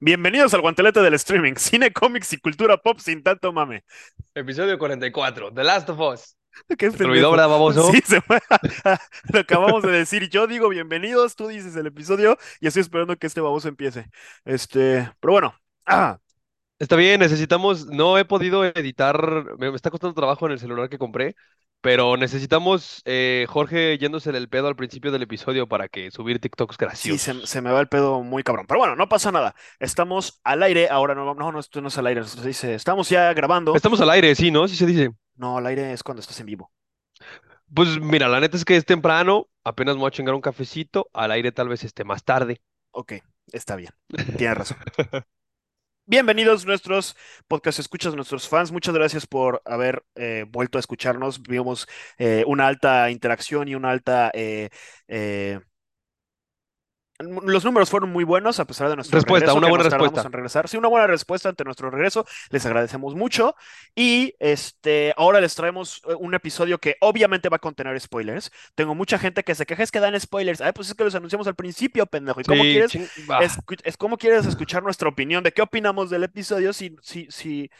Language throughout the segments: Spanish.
Bienvenidos al guantelete del streaming, cine, cómics y cultura pop sin tanto mame. Episodio 44, The Last of Us. ¿Qué ¿Se te olvidó, verdad, baboso? Sí, se fue. Lo acabamos de decir. Yo digo bienvenidos, tú dices el episodio y estoy esperando que este baboso empiece. Este, pero bueno. Ah, Está bien, necesitamos, no he podido editar, me, me está costando trabajo en el celular que compré, pero necesitamos eh, Jorge yéndose el pedo al principio del episodio para que subir TikToks sí, se, graciosos. se me va el pedo muy cabrón. Pero bueno, no pasa nada. Estamos al aire. Ahora no, no, no, esto no es al aire. Se dice, estamos ya grabando. Estamos al aire, sí, ¿no? Sí se dice. No, al aire es cuando estás en vivo. Pues mira, la neta es que es temprano, apenas me voy a chingar un cafecito, al aire tal vez esté más tarde. Ok, está bien. Tienes razón. Bienvenidos nuestros podcast escuchas, nuestros fans. Muchas gracias por haber eh, vuelto a escucharnos. Vimos eh, una alta interacción y una alta... eh, eh, los números fueron muy buenos a pesar de nuestro Respuesta, regreso, una buena respuesta. en regresar. Sí, una buena respuesta ante nuestro regreso. Les agradecemos mucho. Y este, ahora les traemos eh, un episodio que obviamente va a contener spoilers. Tengo mucha gente que se queja es que dan spoilers. Ay, pues es que los anunciamos al principio, pendejo. ¿Y cómo Sí, quieres escu- es cómo quieres escuchar nuestra opinión de qué opinamos del episodio si, si, si,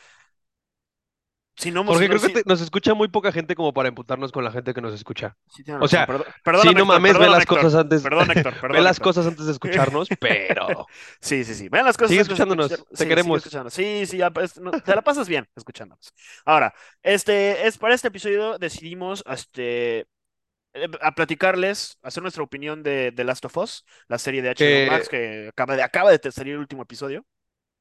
si no no- creo que te- nos escucha muy poca gente como para emputarnos con la gente que nos escucha. sí O razón. sea, Sí, perdóname, no Héctor, mames, ve las Héctor. cosas antes, Perdón, Héctor, ve perdón, las cosas antes de escucharnos, pero Sí, sí, sí. Vean las cosas sigue antes de escuchándonos, escuchar- te Sí, queremos. escuchándonos. Sí, sí, ya, pues, no, te la pasas bien escuchándonos. Ahora, este, es para este episodio decidimos, este, eh, a platicarles, hacer nuestra opinión de The Last of Us, la serie de HBO Max Que que acaba de, acaba de salir el último episodio.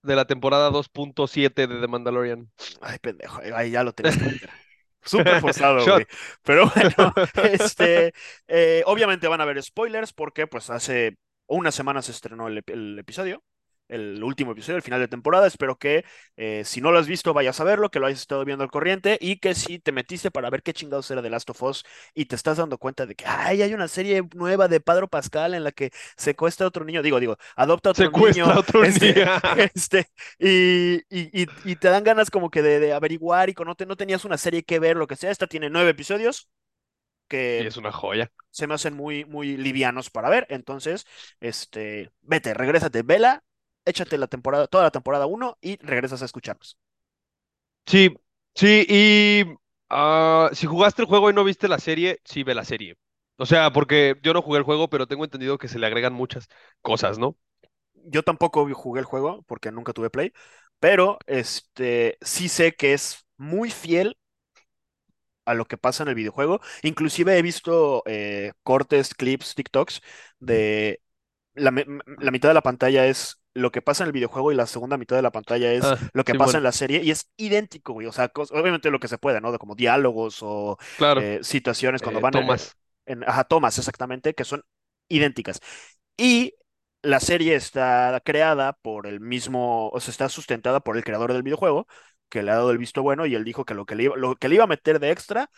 De la temporada 2.7 de The Mandalorian. Ay, pendejo, ahí ya lo meter. Súper forzado, güey. Pero bueno, este, eh, obviamente van a haber spoilers porque pues hace una semana se estrenó el episodio, el último episodio, el final de temporada. Espero que eh, si no lo has visto vayas a verlo, que lo hayas estado viendo al corriente y que si te metiste para ver qué chingados era The Last of Us y te estás dando cuenta de que ay, hay una serie nueva de Pedro Pascal en la que secuestra a otro niño, digo, digo, adopta a otro Secuestra niño, a otro este, niño. este, y, y, y- y te dan ganas como que de, de averiguar y que no, te, no tenías una serie que ver, lo que sea. Esta tiene nueve episodios Y que es una joya. se me hacen muy, muy livianos para ver. Entonces, este, vete, regrésate, vela, échate la temporada, toda la temporada uno y regresas a escucharnos. Sí, sí, y ah, si jugaste el juego y no viste la serie, sí ve la serie. O sea, porque yo no jugué el juego, pero tengo entendido que se le agregan muchas cosas, ¿no? Yo tampoco jugué el juego porque nunca tuve Play, pero este, sí sé que es muy fiel a lo que pasa en el videojuego. Inclusive he visto eh, cortes, clips, TikToks de la mitad de la pantalla es lo que pasa en el videojuego y la segunda mitad de la pantalla es Ah, lo que pasa Simón, en la serie y es idéntico, güey. O sea, obviamente lo que se puede, ¿no? De como diálogos o claro. eh, situaciones cuando Eh, van en, Tomás. en- ajá, tomas exactamente, que son idénticas. Y la serie está creada por el mismo, o sea, está sustentada por el creador del videojuego, que le ha dado el visto bueno y él dijo que lo que le iba, lo que le iba a meter de extra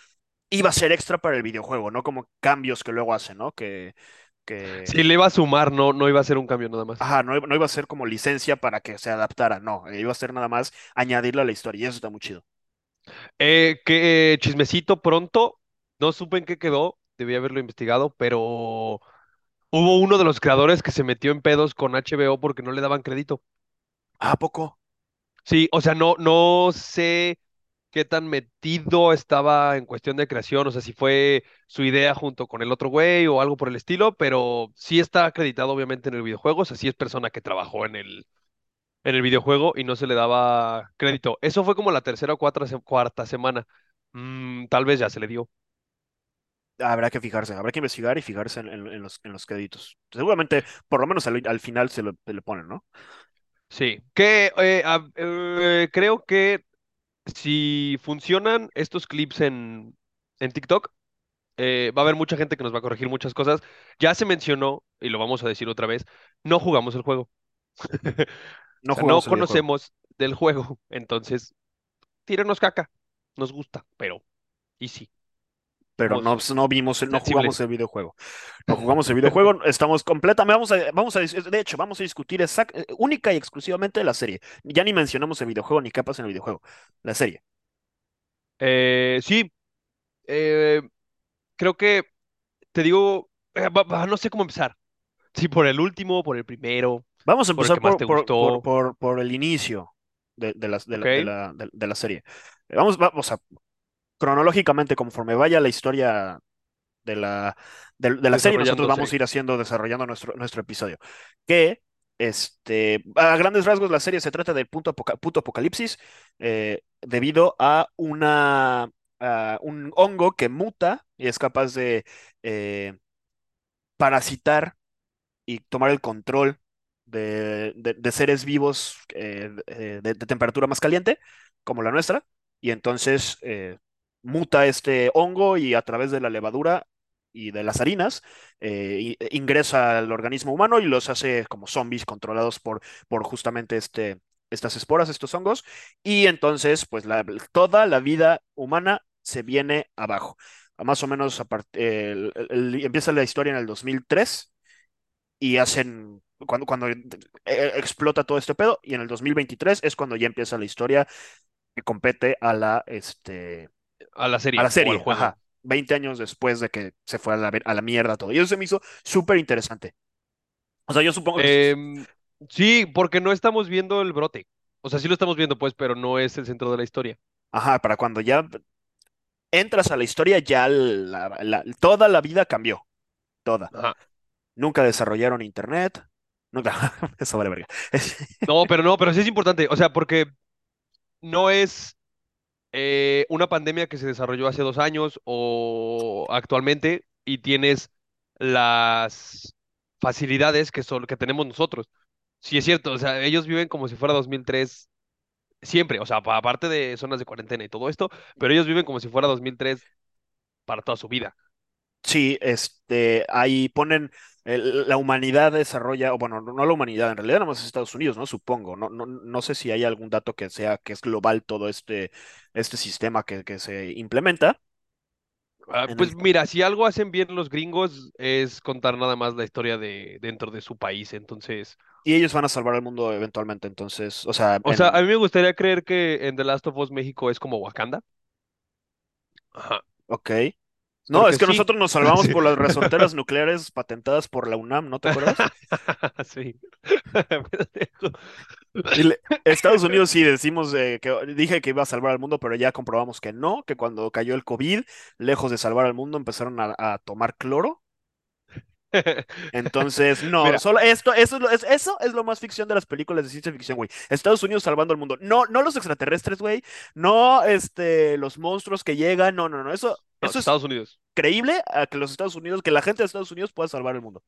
iba a ser extra para el videojuego, no como cambios que luego hacen, ¿no? Que, que, Si le iba a sumar, no, no iba a ser un cambio nada más. ajá, no, iba- no iba a ser como licencia para que se adaptara, no, iba a ser nada más añadirle a la historia y eso está muy chido. Eh, que eh, chismecito pronto, no supe en qué quedó, debí haberlo investigado, pero hubo uno de los creadores que se metió en pedos con HBO porque no le daban crédito. ¿A poco? Sí, o sea, no, no sé qué tan metido estaba en cuestión de creación, o sea, si fue su idea junto con el otro güey o algo por el estilo, pero sí está acreditado obviamente en el videojuego, o sea, sí es persona que trabajó en el, en el videojuego y no se le daba crédito. Eso fue como la tercera o cuarta, se- cuarta semana. Mm, tal vez ya se le dio. Habrá que fijarse, habrá que investigar y fijarse en, en- en los, en los créditos. Seguramente, por lo menos al, al final se lo, se le ponen, ¿no? Sí, que eh, a- eh, creo que si funcionan estos clips en, en TikTok, eh, va a haber mucha gente que nos va a corregir muchas cosas. Ya se mencionó, y lo vamos a decir otra vez, no jugamos el juego. No O sea, conocemos del juego. Entonces, tírenos caca. Nos gusta, pero, y sí, pero no, pues, no vimos, el- no jugamos el videojuego. No jugamos el videojuego, estamos completamente, vamos a, vamos a, de hecho, vamos a discutir exact- eh, única y exclusivamente la serie. Ya ni mencionamos el videojuego ni pasa en el videojuego, la serie. Eh, sí, eh, creo que, te digo, no sé cómo empezar. Si por el último, por el primero. Vamos a el empezar por, te por, el inicio de, la, de, la, de, de la serie. Vamos, vamos a, cronológicamente, conforme vaya la historia de la, de, de la serie, nosotros vamos a ir haciendo, desarrollando nuestro, nuestro episodio. Que, este, a grandes rasgos, la serie se trata del punto, apoca- punto apocalipsis eh, debido a una, a un hongo que muta y es capaz de eh, parasitar y tomar el control de, de- de seres vivos eh, eh, de, de temperatura más caliente, como la nuestra, y entonces eh, muta este hongo y a través de la levadura y de las harinas eh, ingresa al organismo humano y los hace como zombies controlados por, por justamente este, estas esporas, estos hongos, y entonces pues toda la vida humana se viene abajo. Más o menos empieza la historia en el 2003 y hacen, cuando, cuando eh, explota todo este pedo, y en el 2023 es cuando ya empieza la historia que compete a la, este, A la a la serie serie, juego. ajá, 20 años después de que se fue a la, a la mierda todo. Y eso se me hizo súper interesante. O sea, yo supongo, Em, sí, porque no estamos viendo el brote. O sea, sí lo estamos viendo, pues, pero no es el centro de la historia. ajá, para cuando ya entras a la historia, ya la- la- toda la vida cambió, toda. Ajá. Nunca desarrollaron internet, nunca, eso vale verga. No, pero no, pero sí es importante. O sea, porque no es eh, una pandemia que se desarrolló hace dos años o actualmente y tienes las facilidades que son que tenemos nosotros. Sí es cierto, o sea, ellos viven como si fuera 2003 siempre, o sea, pa- aparte de zonas de cuarentena y todo esto, pero ellos viven como si fuera 2003 para toda su vida. Sí, este, ahí ponen el- la humanidad desarrolla, o bueno, no la humanidad, en realidad nada más es Estados Unidos, ¿no? Supongo. No, no, no sé si hay algún dato que sea que es global todo este, este sistema que, que se implementa. Ah, el, pues mira, si algo hacen bien los gringos es contar nada más la historia de dentro de su país, entonces, y ellos van a salvar al mundo eventualmente, entonces, o sea, o sea, a mí me gustaría creer que en The Last of Us México es como Wakanda. Ajá. ok. No, es que sí. nosotros nos salvamos Sí. por las resorteras nucleares patentadas por la UNAM, ¿no te acuerdas? Sí. Le- Estados Unidos sí decimos eh, que dije que iba a salvar al mundo, pero ya comprobamos que no, que cuando cayó el COVID, lejos de salvar al mundo, empezaron a, a tomar cloro. Entonces, no, Mira, solo esto, eso es lo, es- eso es lo más ficción de las películas de ciencia ficción, güey. Estados Unidos salvando al mundo. No, no los extraterrestres, güey. No, este, los monstruos que llegan. No, no, no. Eso, no, eso es Estados Unidos. creíble a que los Estados Unidos, que la gente de Estados Unidos pueda salvar el mundo.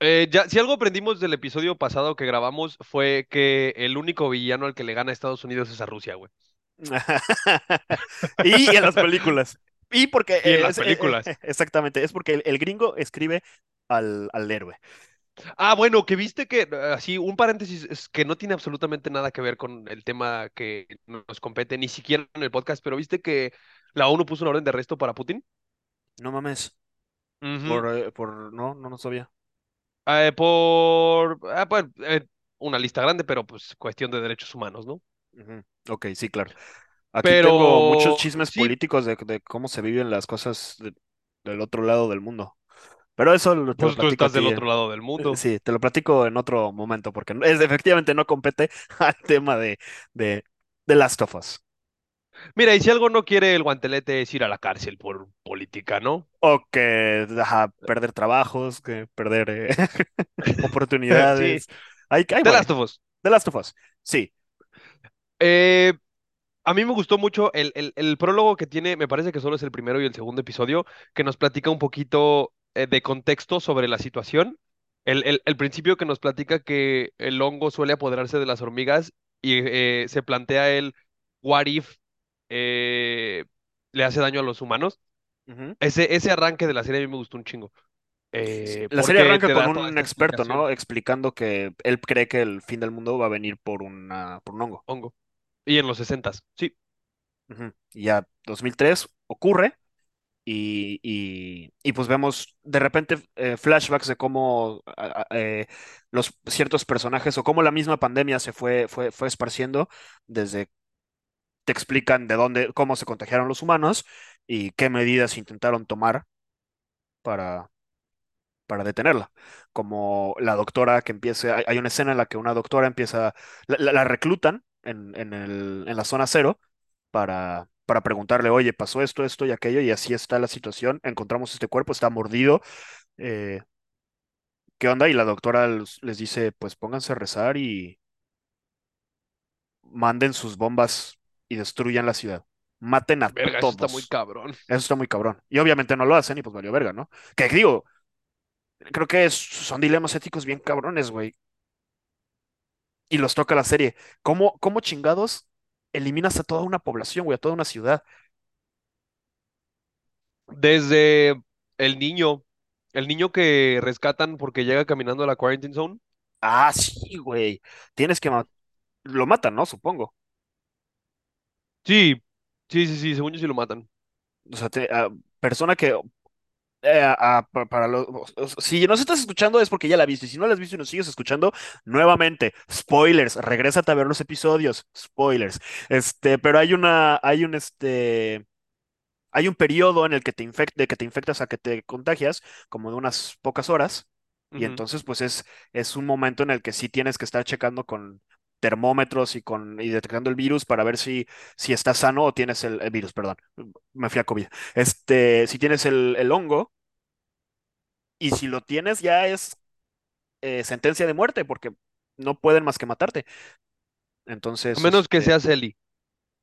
Eh, ya, si algo aprendimos del episodio pasado que grabamos fue que el único villano al que le gana a Estados Unidos es a Rusia, güey. Y en las películas. Y porque, Y en eh, las es- eh, eh, películas. exactamente, es porque el, el gringo escribe al, al héroe. Ah, bueno, que viste que, eh, así, un paréntesis es que no tiene absolutamente nada que ver con el tema que nos compete, ni siquiera en el podcast, pero viste que la ONU puso una orden de arresto para Putin. No mames. Por, eh, por, no, no, no sabía. Eh, por, ah, pues, eh, una lista grande, pero pues cuestión de derechos humanos, ¿no? Ujú. Ok, sí, claro. Aquí tengo muchos chismes sí, políticos de, de cómo se viven las cosas de- del otro lado del mundo. Pero eso lo- te lo pues tú platico a estás del otro lado del eh, mundo. Sí, te lo platico en otro momento, porque es, efectivamente no compete al tema de, de, de Last of Us. Mira, y si algo no quiere el guantelete es ir a la cárcel por política, ¿no? O que ajá, perder trabajos, que perder eh, Sí, oportunidades. Ahí The. Last of Us. The Last of Us. Sí. Eh, a mí me gustó mucho el, el- el prólogo que tiene, me parece que solo es el primero y el segundo episodio, que nos platica un poquito eh, de contexto sobre la situación. El, el- el principio que nos platica que el hongo suele apoderarse de las hormigas y se plantea el what if eh, le hace daño a los humanos. Ese, ese arranque de la serie a mí me gustó un chingo. Eh, La serie arranca con un experto. ¿no? Explicando que él cree que el fin del mundo va a venir por una, por un hongo. Hongo. Y en los sesentas, sí. Ujú. Y ya 2003 ocurre y, y, y pues vemos de repente eh, flashbacks de cómo eh, los ciertos personajes o cómo la misma pandemia se fue, fue, fue esparciendo desde te explican de dónde, cómo se contagiaron los humanos y qué medidas intentaron tomar para, para detenerla. Como la doctora que empieza, hay, una escena en la que una doctora empieza, la, reclutan en, en la zona cero para, para preguntarle, oye, pasó esto, esto y aquello, y así está la situación, encontramos este cuerpo, está mordido, eh, ¿qué onda? Y la doctora les dice, pues pónganse a rezar y manden sus bombas y destruyan la ciudad. Maten a Verga, eso está muy todos. cabrón. Eso está muy cabrón. Y obviamente no lo hacen y pues valió verga, ¿no? Que digo, creo que es- son dilemas éticos bien cabrones, güey. Y los toca la serie. ¿Cómo, cómo chingados eliminas a toda una población, güey, a toda una ciudad? Desde el niño, el niño que rescatan porque llega caminando a la quarantine zone. Ah, sí, güey. Tienes que... ma- Lo matan, ¿no? Supongo. Sí, sí, sí, sí, según yo sí lo matan. O sea, te- ah, persona que... eh, ah, pa- para los, si nos estás escuchando es porque ya la viste. Y si no la has visto y nos sigues escuchando, nuevamente, spoilers, regrésate a ver los episodios, spoilers. Este, pero hay una, hay un este, hay un periodo en el que te de que te infectas a que te contagias, como de unas pocas horas, y Ujú. entonces pues es, es un momento en el que sí tienes que estar checando con termómetros y con y detectando el virus para ver si, si estás sano o tienes el, el virus, perdón, me fui a COVID. Este, si tienes el, el hongo, y si lo tienes ya es eh, sentencia de muerte, porque no pueden más que matarte. A Entonces, menos que este, seas. Spoiler.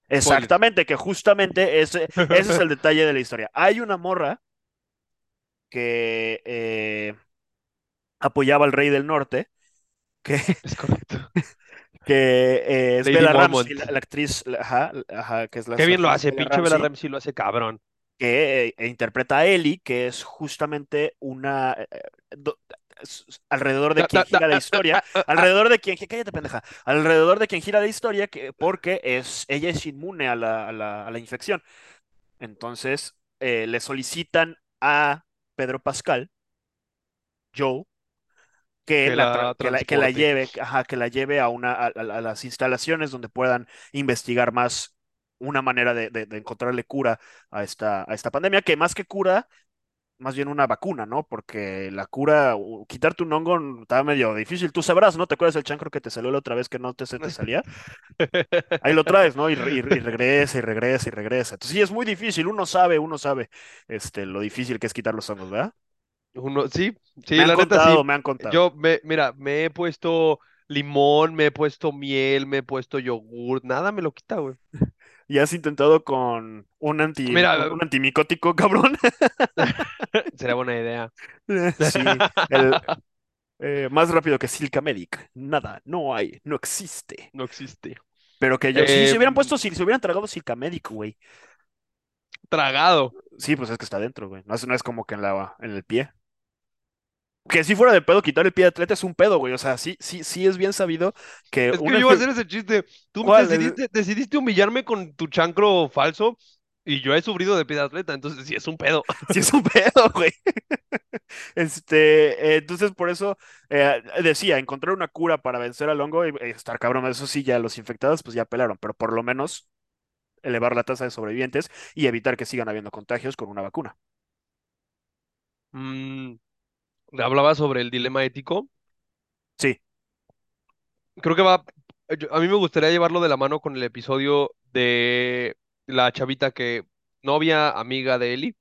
exactamente, que justamente ese, ese es el detalle de la historia. Hay una morra que eh, apoyaba al rey del norte, que, Es correcto. que eh, es Lady Bella Ramsey, la, la actriz, la- ajá, ajá, que es la Qué bien lo hace, Bella pinche Bella Ramsey, lo hace cabrón. que eh, interpreta a Ellie, que es justamente una... eh, do- alrededor de quien gira la historia, ah, ah, ah. alrededor de quien, cállate pendeja, alrededor de quien gira la historia, que, porque es, ella es inmune a la, a la, a la infección. Entonces, eh, le solicitan a Pedro Pascal, Joe, que Que la, que la, que la transporte. lleve, ajá, que la lleve a, una, a, las instalaciones donde puedan investigar más una manera de, de- de encontrarle cura a esta, a esta pandemia, que más que cura, más bien una vacuna, ¿no? Porque la cura, quitarte un hongo está medio difícil. Tú sabrás, ¿no? ¿Te acuerdas del chancro que te salió la otra vez que no te, se te salía? Ahí lo traes, ¿no? Y regresa y regresa y regresa. Entonces sí, es muy difícil. Uno sabe, uno sabe este, lo difícil que es quitar los hongos, ¿verdad? Uno, sí, Me sí, han la neta contado, sí. me han contado. Yo me, mira, me he puesto limón, me he puesto miel, me he puesto yogur, nada me lo quita, güey. ¿Y has intentado con un anti, Mira, un antimicótico, cabrón? sería buena idea. Sí, el eh, más rápido que Silka Medic. Nada, no hay, no existe. No existe. Pero que yo, Eh, se hubieran puesto, si se hubieran tragado Silka Medic, güey. tragado. Sí, pues es que está dentro, güey. No es, no es como que en la, en el pie. Que si fuera de pedo, quitar el pie de atleta es un pedo, güey. O sea, sí, sí, sí es bien sabido que Es que una... yo iba a hacer ese chiste. Tú decidiste, decidiste humillarme con tu chancro falso y yo he sufrido de pie de atleta, entonces sí es un pedo. Sí es un pedo, güey. Este, eh, entonces por eso eh, decía, encontrar una cura para vencer al hongo y, y estar cabrón. Eso sí, ya los infectados pues ya pelaron, pero por lo menos elevar la tasa de sobrevivientes y evitar que sigan habiendo contagios con una vacuna. Mm, hablaba sobre el dilema ético. Sí. Creo que va, a mí me gustaría llevarlo de la mano con el episodio de la chavita que novia, amiga de Ellie.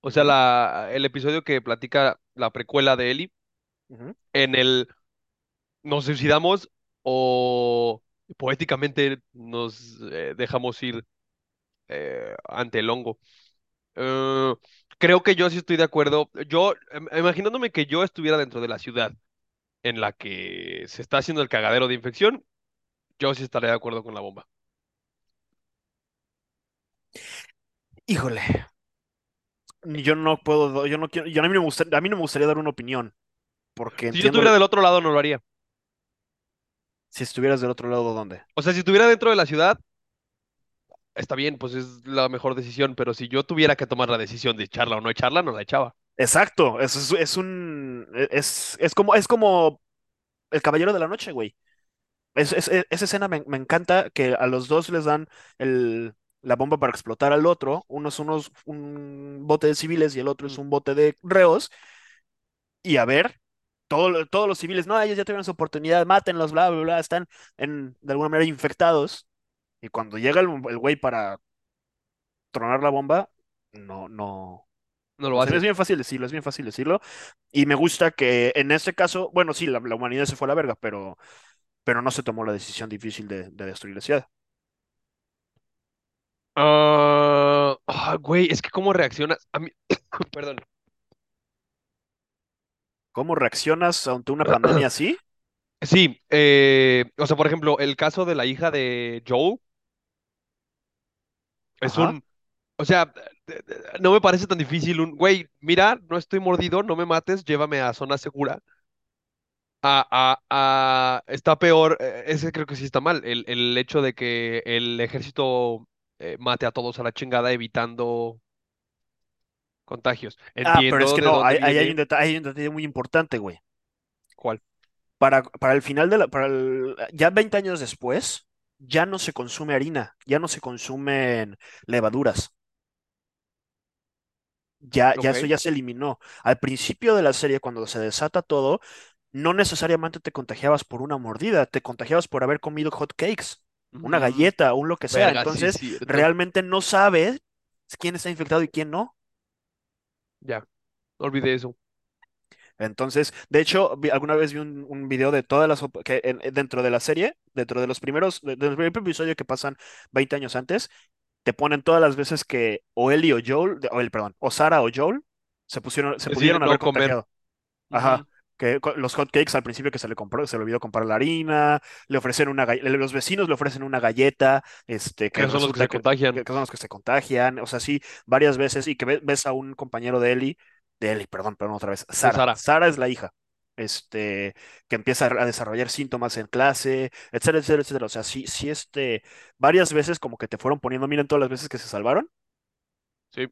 O sea, la, el episodio que platica la precuela de Ellie ujú. en el nos suicidamos o poéticamente nos eh, dejamos ir eh, ante el hongo. Eh, creo que yo sí estoy de acuerdo. Yo, em- imaginándome que yo estuviera dentro de la ciudad en la que se está haciendo el cagadero de infección, yo sí estaría de acuerdo con la bomba. Híjole, yo no puedo, yo no quiero, yo a mí no me gusta, a mí no me gustaría dar una opinión, porque Si yo estuviera del otro lado, no lo haría. si estuvieras del otro lado, ¿dónde? O sea, si estuviera dentro de la ciudad, está bien, pues es la mejor decisión, pero si yo tuviera que tomar la decisión de echarla o no echarla, no la echaba. Exacto, es, es, es un, es, es como, es como el Caballero de la Noche, güey. Es- esa escena me, me encanta que a los dos les dan el, la bomba para explotar al otro. Uno es unos, un bote de civiles y el otro es Mm. un bote de reos. y a ver, todo todos los civiles, no, ellos ya tuvieron su oportunidad, mátenlos, bla, bla, bla, están en, de alguna manera infectados. Y cuando llega el el güey para tronar la bomba, no, no. No lo O sea, es bien fácil decirlo, es bien fácil decirlo. Y me gusta que en este caso, bueno, sí, la, la humanidad se fue a la verga, pero, pero no se tomó la decisión difícil de, de destruir la ciudad. Ah, ah, güey, es que cómo reaccionas. A mí, perdón. ¿Cómo reaccionas ante una pandemia así? Sí, eh, o sea, por ejemplo, el caso de la hija de Joel es Ajá. un, o sea, no me parece tan difícil un, güey, mira, no estoy mordido, no me mates, llévame a zona segura. A, a, a- está peor, eh, ese creo que sí está mal, el, el hecho de que el ejército eh, mate a todos a la chingada evitando contagios. Ah, pero es Entiendo que no, ahí hay un detalle, hay un detalle muy importante, güey. cuál. Para, para el final de la, para el- ya 20 años después, ya no se consume harina, ya no se consumen levaduras. Ya, ya eso ya se eliminó. Al principio de la serie, cuando se desata todo, no necesariamente te contagiabas por una mordida, te contagiabas por haber comido hot cakes, una Mm, galleta, un lo que sea. verga, sí es Entonces, realmente no sabes quién está infectado y quién no. Ya, olvidé eso. Entonces, de hecho, vi- alguna vez vi un, un video de todas las que en- dentro de la serie, dentro de los primeros, de- del primer episodio que pasan 20 años antes, te ponen todas las veces que o Ellie o Joel, o el, perdón, o Sara o Joel se pusieron, se pudieron haber no comer. contagiado. Ajá. Que los hot cakes al principio que se le compró, se le olvidó comprar la harina, le ofrecen una los vecinos le ofrecen una galleta, este, que son los que se que, contagian. que son los que se contagian, o sea, sí, varias veces, y que ve- ves a un compañero de Ellie, de Ellie, perdón, perdón, otra vez, Sara. Sara. Sara es la hija, este, que empieza a desarrollar síntomas en clase, etcétera, etcétera, etcétera. O sea, sí, sí, este, varias veces como que te fueron poniendo, miren todas las veces que se salvaron, Sí.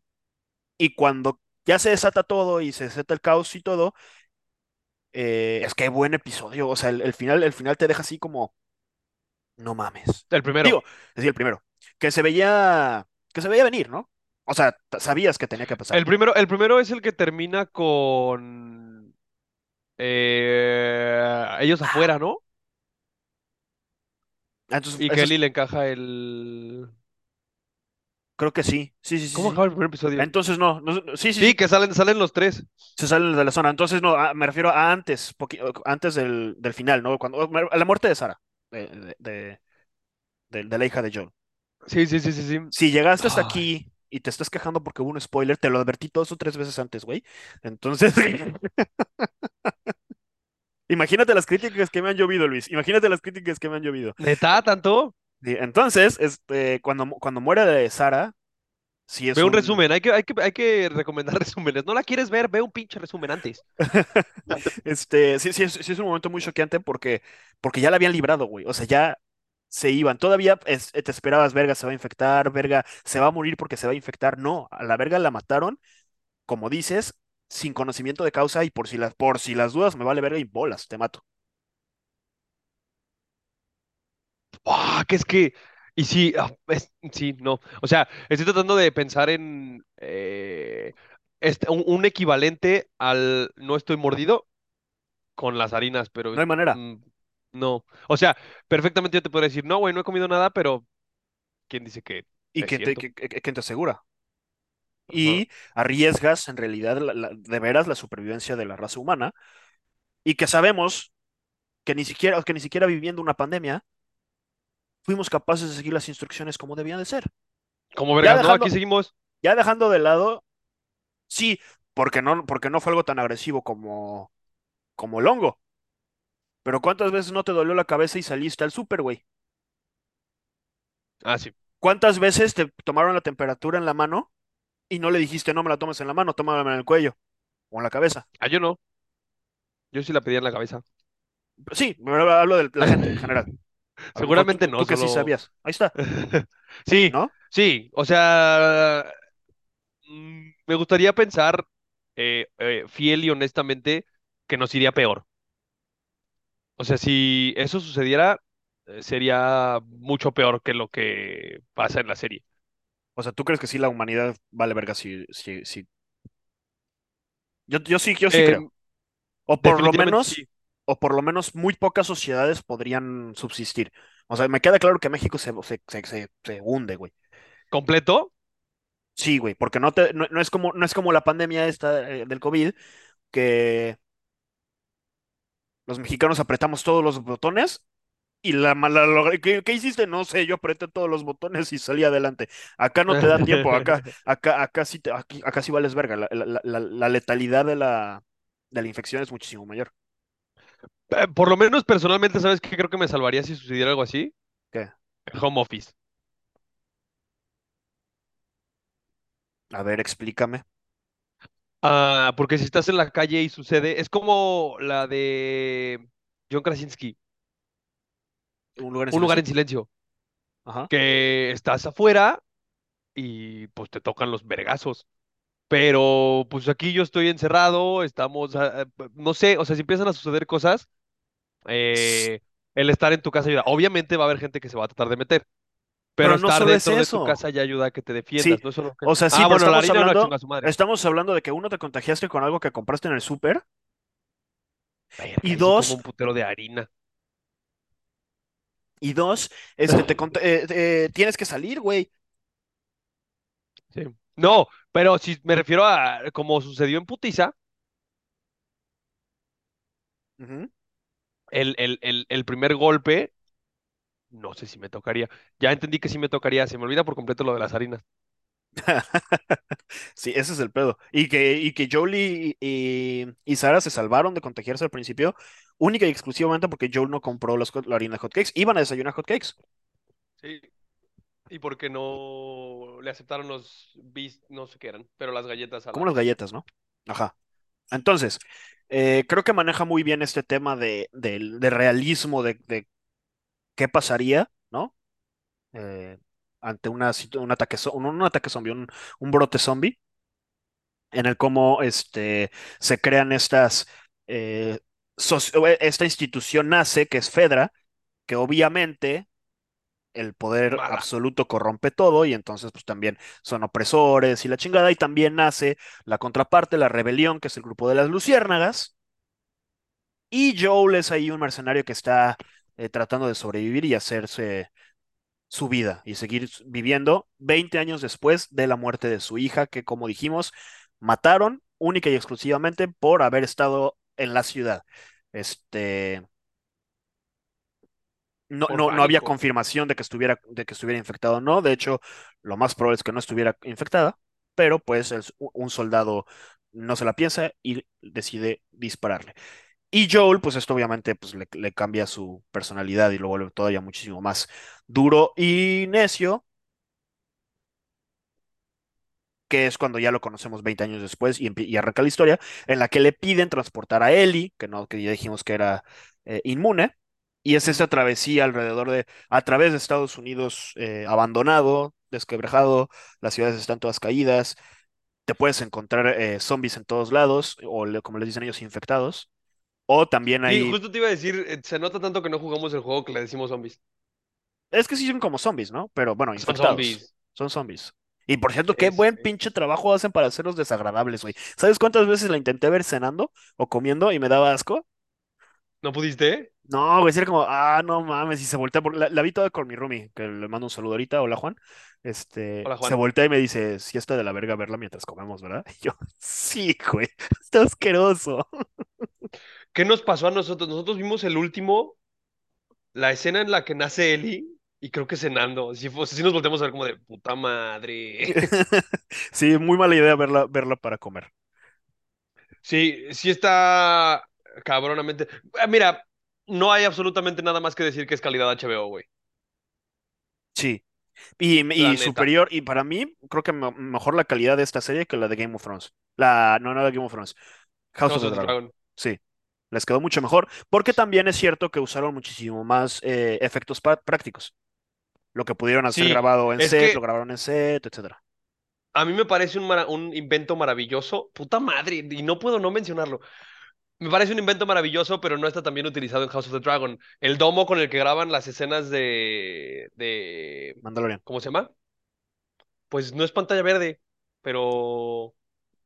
y cuando ya se desata todo y se desata el caos y todo eh, es que buen episodio. O sea, el, el final, el final te deja así como, no mames. El primero. Digo, es decir, el primero, que se veía, que se veía venir, ¿no? O sea, sabías que tenía que pasar. El primero, el primero es el que termina con eh, ellos afuera, ¿no? Ah, Entonces, Y Kelly es- le encaja el. creo que sí. Sí, sí, sí, ¿Cómo sí. acaba el primer episodio? Entonces, no, no, no, sí, sí, Sí, sí. que salen, salen los tres. Se salen de la zona. Entonces, no, ah, me refiero a antes, antes del, del final, ¿no? Cuando, a la muerte de Sara, de, de, de- de- de la hija de John. Sí, sí, sí, sí, sí. Si llegaste hasta Ay, aquí y te estás quejando porque hubo un spoiler, te lo advertí dos o tres veces antes, güey. Entonces, Imagínate las críticas que me han llovido, Luis. Imagínate las críticas que me han llovido. ¿neta tanto? Sí, Entonces, este, cuando, cuando muere de Sara, sí Ve un un, resumen, hay que, hay que, hay que recomendar resúmenes. ¿No la quieres ver? Ve un pinche resumen antes. este, sí, sí sí es un momento muy choqueante porque, porque ya la habían librado, güey. O sea, ya se iban. Todavía es- te esperabas, verga, se va a infectar, verga, se va a morir porque se va a infectar. No, a la verga la mataron, como dices, sin conocimiento de causa y por si las, por si las dudas, me vale verga y bolas, te mato. Ah, que es que. Y sí, ah, es- sí, no. O sea, estoy tratando de pensar en eh, este, un, un equivalente al no estoy mordido con las harinas, pero No hay manera. mm, no. O sea, perfectamente yo te podría decir, no, güey, no he comido nada, pero ¿quién dice que ¿Y es quién te, cierto? que- que- quién te asegura? Ajá. y arriesgas en realidad la- la- de veras la supervivencia de la raza humana y que sabemos que ni siquiera, que ni siquiera viviendo una pandemia fuimos capaces de seguir las instrucciones como debían de ser. Como Ya vergas, no, aquí dejando, seguimos. ya dejando de lado, sí, porque no, porque no fue algo tan agresivo como, como el hongo, pero ¿cuántas veces no te dolió la cabeza y saliste al súper, güey? Ah, sí. ¿Cuántas veces te tomaron la temperatura en la mano y no le dijiste no me la tomes en la mano, tómala en el cuello o en la cabeza? Ah, yo no. Yo sí la pedía en la cabeza. Sí, hablo de la gente en general. Seguramente tú, no, tú que sí sabías. Ahí está, Sí, ¿no? sí. O sea, mm, me gustaría pensar eh, eh, fiel y honestamente que nos iría peor. O sea, si eso sucediera, eh, sería mucho peor que lo que pasa en la serie. O sea, ¿tú crees que sí la humanidad vale verga si, si, si... Yo, yo sí, yo sí Eh, creo. O por lo menos, sí. o por lo menos muy pocas sociedades podrían subsistir. O sea, me queda claro que México se, se, se, se- se hunde, güey. ¿Completo? Sí, güey, porque no, te, no, no es como, no es como la pandemia esta eh, del COVID, que los mexicanos apretamos todos los botones y la mala logra- ¿Qué, qué hiciste? No sé, yo apreté todos los botones y salí adelante. Acá no te da tiempo, acá, acá, acá sí te- aquí- acá sí vales verga. La, la- la- la letalidad de la, de la infección es muchísimo mayor. Eh, Por lo menos personalmente, ¿sabes qué creo que me salvaría si sucediera algo así? ¿Qué? Home office. A ver, explícame. Ah, porque si estás en la calle y sucede, es como la de John Krasinski, ¿Un lugar en Un lugar silencio? en silencio, Ajá. que estás afuera y pues te tocan los vergazos. Pero pues aquí yo estoy encerrado, estamos, ah, ah, no sé, o sea, si empiezan a suceder cosas, eh, el estar en tu casa ayuda. Obviamente va a haber gente que se va a tratar de meter, pero Pero no solo es dentro de tu eso. casa ya ayuda a que te Sí, defiendas, no es solo que... o sea, sí, Ah, pero bueno, la estamos no hablando, su madre. estamos hablando de que uno te contagiaste con algo que compraste en el súper y sí como dos, un putero de harina. y dos, este, te eh, eh, tienes que salir, güey. Sí. No, pero si me refiero a como sucedió en Putiza, el, el, el, el primer golpe, no sé si me tocaría. Ya entendí que sí me tocaría, se me olvida por completo lo de las harinas. Sí, ese es el pedo. Y que, y que Jolie y, Sara se salvaron de contagiarse al principio, única y exclusivamente porque Joel no compró hot- la harina de hotcakes. Iban a desayunar hotcakes, Sí. Y porque no le aceptaron los bis, no sé qué eran, pero las galletas a como la. las galletas, ¿no? Ajá. Entonces, eh, creo que maneja muy bien este tema de, realismo de, de qué pasaría, ¿no? Eh, ante una, un ataque, un, un ataque zombie, un, un brote zombie, en el cómo este, se crean estas, eh, eh, esta institución nace, que es Fedra, que obviamente el poder mala. absoluto corrompe todo y entonces pues también son opresores y la chingada, y también nace la contraparte, la rebelión, que es el grupo de las luciérnagas, y Joel es ahí un mercenario que está eh, tratando de sobrevivir y hacerse su vida y seguir viviendo 20 años después de la muerte de su hija, que como dijimos, mataron única y exclusivamente por haber estado en la ciudad. Este, no, no, no había confirmación de que estuviera, de que estuviera infectado o no. De hecho, lo más probable es que no estuviera infectada, pero pues el- un soldado no se la piensa y decide dispararle. Y Joel, pues esto obviamente pues, le, le cambia su personalidad y lo vuelve todavía muchísimo más duro y necio, que es cuando ya lo conocemos 20 años después y, arranca la historia, en la que le piden transportar a Ellie, que no, que ya dijimos que era eh, inmune, y es esta travesía alrededor de, a través de Estados Unidos eh, abandonado, desquebrajado, las ciudades están todas caídas, te puedes encontrar eh, zombies en todos lados, o le- como les dicen ellos, infectados, o también Sí, hay justo te iba a decir, eh, se nota tanto que no jugamos el juego que le decimos zombies. Es que sí son como zombies, ¿no? Pero bueno, Son zombies. Son zombies. Y por cierto, qué buen pinche trabajo hacen para hacerlos desagradables, güey. ¿Sabes cuántas veces la intenté ver cenando o comiendo y me daba asco? ¿no pudiste? No, güey, era como, ah, no mames, y se voltea por... La, la vi toda con mi roomie, que le mando un saludo ahorita, hola Juan. Este, Hola, se Juan. voltea y me dice, sí está de la verga verla mientras comemos, ¿verdad? Y yo, sí, güey, está asqueroso. ¿Qué nos pasó a nosotros? Nosotros vimos el último, la escena en la que nace Ellie, y creo que cenando. Si, nos volteamos a ver como de puta madre. Sí, muy mala idea verla, verla para comer. Sí, sí está cabronamente. Eh, Mira, no hay absolutamente nada más que decir que es calidad HBO, güey. Sí. Y, superior, y para mí, creo que me- mejor la calidad de esta serie que la de Game of Thrones. La, no, no la de Game of Thrones, House of House the of the Dragon. Dragon. Sí, les quedó mucho mejor, porque también es cierto que usaron muchísimo más eh, efectos prácticos. Lo que pudieron hacer Sí, grabado en set, lo grabaron en set, etcétera. a mí me parece un, mara- un invento maravilloso. Puta madre, y no puedo no mencionarlo. Me parece un invento maravilloso, pero no está tan bien utilizado en House of the Dragon. El domo con el que graban las escenas de, de, Mandalorian. ¿cómo se llama? Pues no es pantalla verde, pero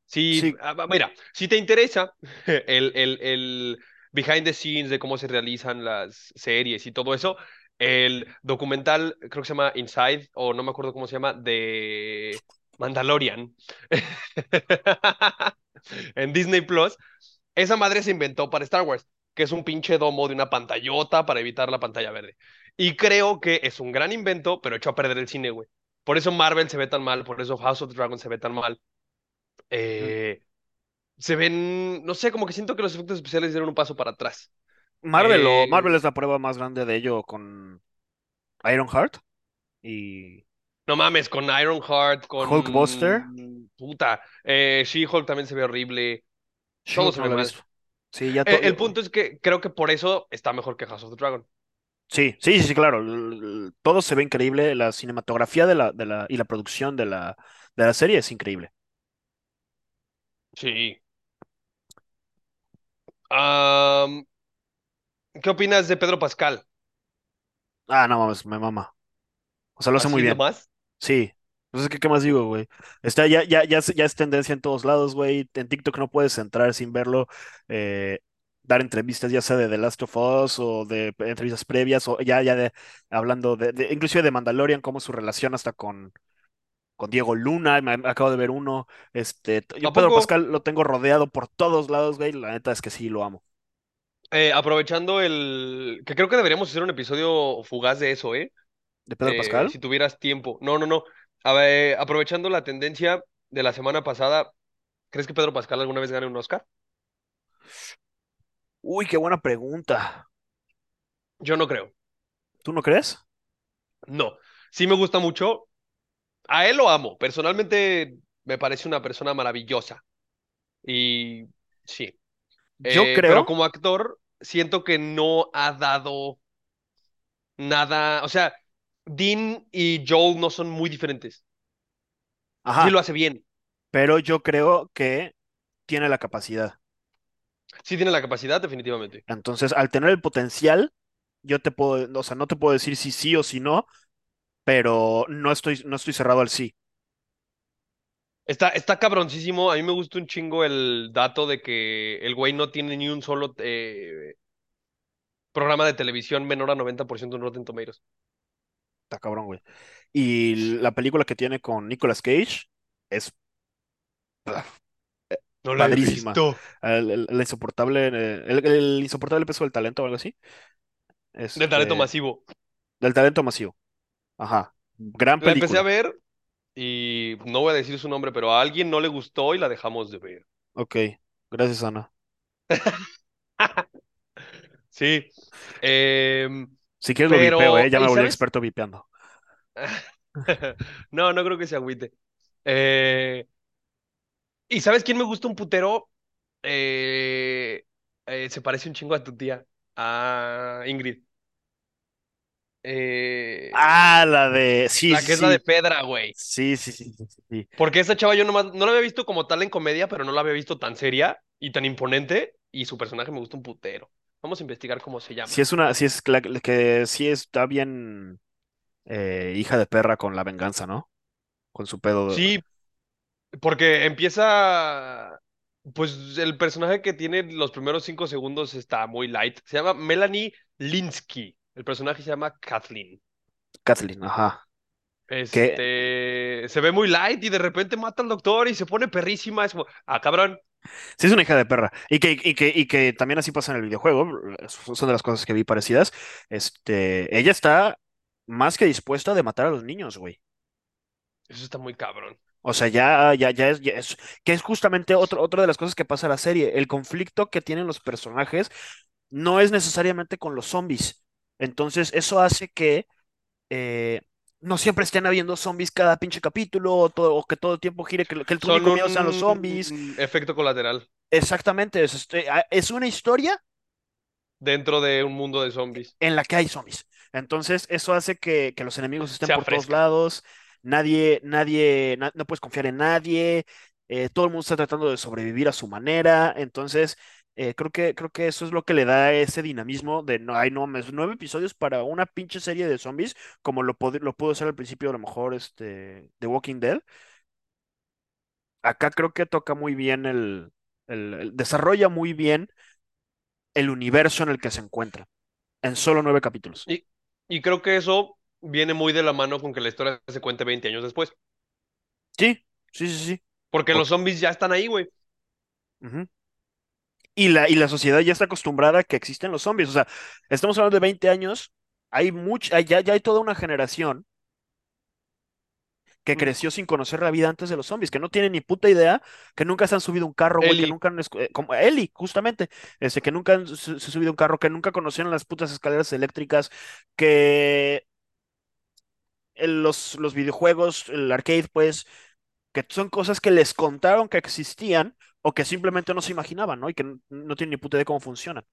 Sí, Sí, ah, mira, si te interesa el, el, el behind the scenes de cómo se realizan las series y todo eso, el documental, creo que se llama Inside, o no me acuerdo cómo se llama, de Mandalorian, en Disney Plus, esa madre se inventó para Star Wars, que es un pinche domo de una pantallota para evitar la pantalla verde. Y creo que es un gran invento, pero echó a perder el cine, güey. Por eso Marvel se ve tan mal, por eso House of the Dragon se ve tan mal. Mm, Eh, se ven, no sé, como que siento que los efectos especiales dieron un paso para atrás. Marvel, o, Marvel Eh, es la prueba más grande de ello con Ironheart y no mames, con Ironheart, Hulkbuster. con puta, eh, She-Hulk también se ve horrible, todo se ve mal. visto. Sí, ya Eh, el punto es que creo que por eso está mejor que House of the Dragon. Sí, sí, sí, claro. Todo se ve increíble. La cinematografía de la, de la, y la producción de la, de la serie es increíble. Sí. Am, ¿qué opinas de Pedro Pascal? Ah, no mames, me mama. O sea, lo hace muy Así bien. nomás. Sí. Pues es que, ¿qué más digo, güey? Está ya, ya, ya, es- ya es tendencia en todos lados, güey. En TikTok no puedes entrar sin verlo. eh, dar entrevistas, ya sea de The Last of Us o de entrevistas previas, o ya, ya de hablando de, de- inclusive de Mandalorian, como su relación hasta con, con Diego Luna. Me, me acabo de ver uno. Este, yo ¿A Pedro poco? Pascal lo tengo rodeado por todos lados, güey. La neta es que sí lo amo. Eh, aprovechando el... que creo que deberíamos hacer un episodio fugaz de eso, ¿eh? ¿De Pedro eh, Pascal? si tuvieras tiempo. No, no, no. A ver, aprovechando la tendencia de la semana pasada, ¿crees que Pedro Pascal alguna vez gane un Oscar? Uy, qué buena pregunta. Yo no creo. ¿Tú no crees? No. Sí me gusta mucho. A él lo amo. Personalmente me parece una persona maravillosa. Y sí. Yo Eh, pero creo. como actor, siento que no ha dado nada. O sea, Dean y Joel no son muy diferentes. Sí Ajá. lo hace bien. Pero yo creo que tiene la capacidad. Sí tiene la capacidad, definitivamente. Entonces, al tener el potencial, yo te puedo, o sea, no te puedo decir si sí o si no, pero no estoy, no estoy cerrado al sí. Está, está cabroncísimo. A mí me gusta un chingo el dato de que el güey no tiene ni un solo eh, programa de televisión menor a 90% en Rotten Tomatoes. Está cabrón, güey. Y la película que tiene con Nicolas Cage es No la he padrísima. visto. El, el- el insoportable, eh, el, el insoportable peso del talento o algo así. De talento Este, masivo. del talento masivo. Ajá. Gran La empecé a película. ver y no voy a decir su nombre, pero a alguien no le gustó y la dejamos de ver. Ok. Gracias, Ana. Sí. Em, Si quieres lo vipeo, pero, ¿eh? Ya me ¿y volví experto vipeando. No, no creo que se agüite. Eh, ¿y sabes quién me gusta un putero? Eh, eh, se parece un chingo a tu tía, a Ingrid. Ah, Eh, la de. Sí, la sí, que es la de sí. Pedra, güey. Sí, sí, sí, sí, sí, sí. Porque esa chava yo nomás no la había visto como tal en comedia, pero no la había visto tan seria y tan imponente. Y su personaje me gusta un putero. Vamos a investigar cómo se Sí llama. es una, sí es la- que sí está bien eh, hija de perra con la venganza, ¿no? Con su pedo. Sí, porque empieza. Pues el personaje que tiene los primeros cinco segundos está muy light. Se llama Melanie Linsky. El personaje se llama Kathleen. Kathleen, ajá. Este. Se ve muy light y de repente mata al doctor y se pone perrísima. Es como, ah, cabrón. sí es una hija de perra. Y que, y que, y que también así pasa en el videojuego. Son de las cosas que vi parecidas. Este, ella está más que dispuesta de matar a los niños, güey. Eso está muy cabrón. O sea, ya, ya, ya es, ya es, que es justamente otro, otra de las cosas que pasa en la serie. El conflicto que tienen los personajes no es necesariamente con los zombies. Entonces, eso hace que eh, no siempre estén habiendo zombies cada pinche capítulo, o, todo- o que todo el tiempo gire, que, que el único miedo sean los zombies. efecto colateral Exactamente, es, este, es una historia dentro de un mundo de zombies. en la que hay zombies. Entonces, eso hace que, que los enemigos estén por todos lados, nadie, nadie, na- no puedes confiar en nadie, eh, todo el mundo está tratando de sobrevivir a su manera, entonces eh, creo que, creo que eso es lo que le da ese dinamismo de, no, hay no, mames, nueve episodios para una pinche serie de zombies, como lo, lo pudo ser al principio a lo mejor este, The Walking Dead. acá creo que toca muy bien el, el- el- desarrolla muy bien el universo en el que se encuentra, en solo nueve capítulos. Y, y creo que eso viene muy de la mano con que la historia se cuente 20 años después. Sí, sí, sí, sí. Porque los zombies ya están ahí, güey. ujú. Y la, y la sociedad ya está acostumbrada a que existen los zombies. O sea, estamos hablando de 20 años, hay mucha, ya, ya hay toda una generación que creció sin conocer la vida antes de los zombies, que no tienen ni puta idea, que nunca se han subido un carro, güey, que Eli, nunca han, escu- eh, como Ellie, justamente, este, que nunca han su- se subido un carro, que nunca conocieron las putas escaleras eléctricas, que los, los videojuegos, el arcade, pues, que son cosas que les contaron que existían o que simplemente no se imaginaban, ¿no? Y que no tienen ni puta idea de cómo funcionan.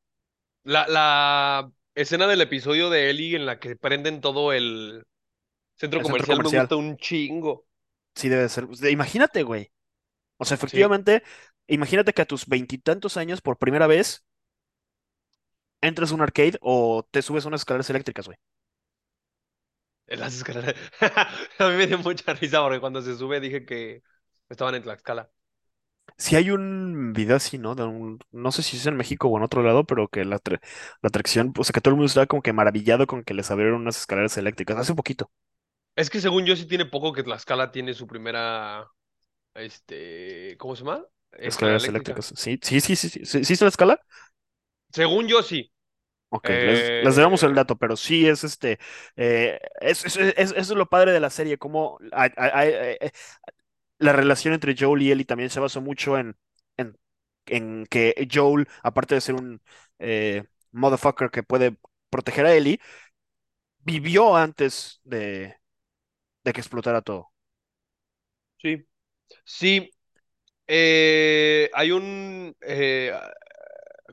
la, la escena del episodio de Eli en la que prenden todo el centro El centro comercial me comercial, gusta un chingo. sí debe ser. Imagínate, güey. O sea, Sí, efectivamente, imagínate que a tus veintitantos años, por primera vez, entras a un arcade o te subes a unas escaleras eléctricas, güey. en las escaleras. A mí me dio mucha risa porque cuando se sube dije que estaban en Tlaxcala. Si hay un video así, ¿no? De un- no sé si es en México o en otro lado, pero que la, atra- la atracción, o sea, que todo el mundo estaba como que maravillado con que les abrieron unas escaleras eléctricas. Hace poquito, Es que según yo sí tiene poco que Tlaxcala tiene su primera, este, ¿cómo se llama? Escalera escaleras eléctrica. eléctricas. Sí, sí, sí, sí, sí, sí, ¿sí es la escala? Según yo sí. Ok, les, les debemos el Eh, dato, pero sí es este, eh, es, es- es- eso es lo padre de la serie, como la relación entre Joel y Ellie también se basó mucho en, en, en que Joel, aparte de ser un eh, motherfucker que puede proteger a Ellie, vivió antes de, de que explotara todo. sí, sí. eh, hay un, eh,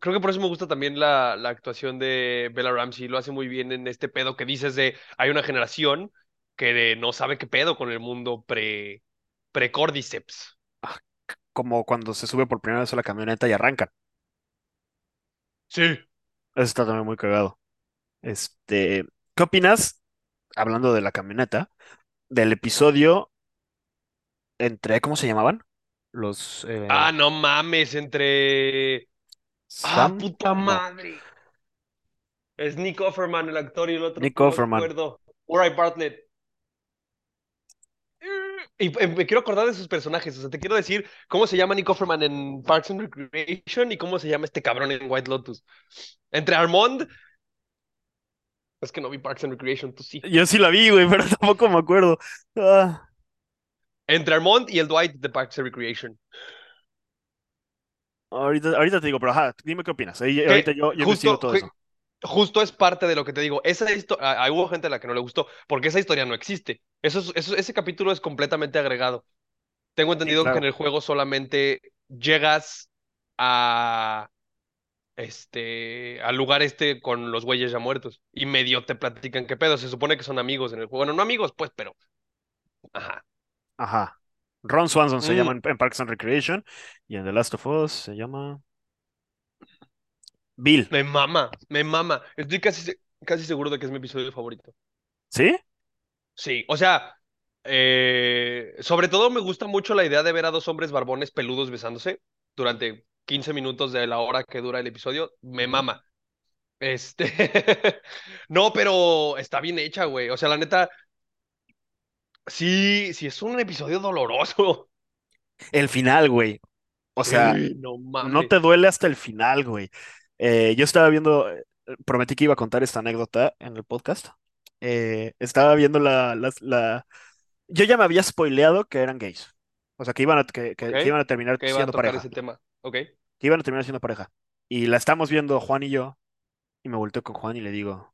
creo que por eso me gusta también la, la actuación de Bella Ramsey. Lo hace muy bien en este pedo que dices de, hay una generación que no sabe qué pedo con el mundo pre, pre-Cordyceps. Ah, Como cuando se sube por primera vez a la camioneta y arrancan. Sí. Eso está también muy cagado. Este, ¿qué opinas, hablando de la camioneta, del episodio entre, ¿cómo se llamaban? Los eh, Ah, no mames, entre... Ah, puta no, madre. Es Nick Offerman, el actor, y el otro, Nick no Offerman. acuerdo. Uri Bartlett. Y eh, me quiero acordar de sus personajes. O sea, te quiero decir cómo se llama Nick Offerman en Parks and Recreation y cómo se llama este cabrón en White Lotus. Entre Armand. Es que no vi Parks and Recreation, tú sí. Yo sí la vi, güey, pero tampoco me acuerdo. Ah, Entre Armand y el Dwight de Parks and Recreation. ahorita, ahorita te digo, pero ajá, dime qué opinas. Ahorita yo, yo justo, todo eso. Justo es parte de lo que te digo. Esa historia, hubo gente a la que no le gustó, porque esa historia no existe. Eso, es- eso- ese capítulo es completamente agregado. Tengo Sí, entendido que en el juego solamente llegas a este al lugar este con los güeyes ya muertos y medio te platican qué pedo. Se supone que son amigos en el juego. Bueno, no amigos, pues, pero ajá. Ajá. Ron Swanson se Mm, llama en, en Parks and Recreation y en The Last of Us se llama Bill. me mama, me mama. Estoy casi casi seguro de que es mi episodio favorito. ¿Sí? Sí, o sea, eh, sobre todo me gusta mucho la idea de ver a dos hombres barbones peludos besándose durante 15 minutos de la hora que dura el episodio. Me mama. Este, no, pero está bien hecha, güey. O sea, la neta, sí, sí es un episodio doloroso. El final, güey. O sea, no te duele hasta el final, güey. Eh, yo estaba viendo, eh, prometí que iba a contar esta anécdota en el podcast. Eh, estaba viendo la, las- la, Yo ya me había spoileado que eran gays. O sea, que iban a, que, que- que iban a terminar a siendo tocar pareja. ese tema. Ok. Que iban a terminar siendo pareja. Y la estamos viendo Juan y yo. Y me volteo con Juan y le digo,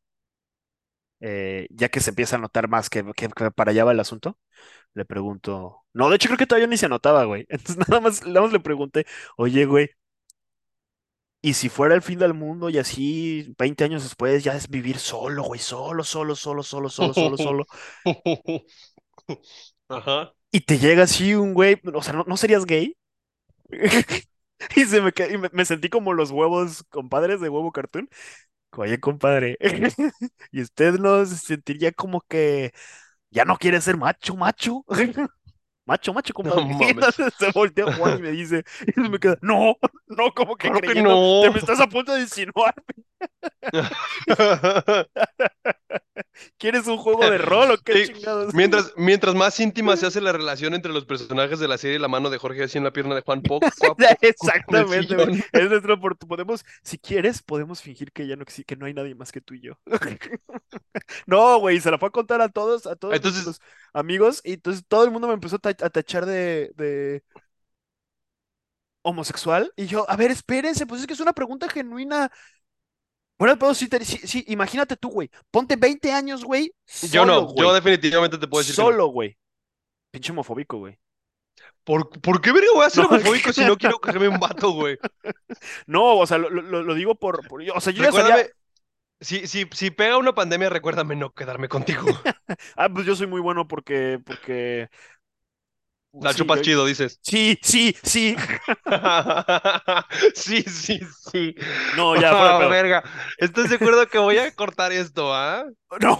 eh, ya que se empieza a notar más que, que- que para allá va el asunto, le pregunto. No, de hecho creo que todavía ni se notaba, güey. Entonces nada más, nada más le pregunté, oye, güey, ¿y si fuera el fin del mundo y así 20 años después ya es vivir solo, güey? Solo, solo, solo, solo, solo, solo, solo. Ajá. Y te llega así un güey, o sea, ¿no, no serías gay? Y se me, y me, me sentí como los huevos compadres de huevo cartoon. Oye, compadre, ¿y usted no se sentiría como que ya no quiere ser macho, macho? Macho, macho, No compadre. Entonces se voltea Juan y me dice, y me queda, no, no, como que Claro que creyendo, te no. me estás a punto de insinuar. ¿Quieres un juego de rol o qué Sí, chingados? Mientras, mientras más íntima se hace la relación entre los personajes de la serie, la mano de Jorge así en la pierna de Juan, poco Exactamente. Es oportunidad. Podemos, si quieres, podemos fingir que ya no que no hay nadie más que tú y yo. No, güey, se la fue a contar a todos, a todos Entonces, nuestros amigos, y entonces todo el mundo me empezó a, ta- a tachar de, de homosexual. Y yo, a ver, espérense, pues es que es una pregunta genuina. Bueno, pero sí, sí, sí, imagínate tú, güey. Ponte 20 años, güey. yo no, yo definitivamente te puedo decir que no. Solo, güey. Pinche homofóbico, güey. ¿Por, por qué verga voy a ser No. homofóbico si no quiero cogerme un vato, güey? No, o sea, lo, lo- lo digo por, por- O sea, yo ya sabía. Si, si, si pega una pandemia, recuérdame no quedarme contigo. Ah, pues yo soy muy bueno porque, porque. La sí, chupas yo- chido, dices. Sí, sí, sí. Sí, sí, sí. No, ya, fuera verga. ¿Estás de acuerdo que voy a cortar esto, ah? No.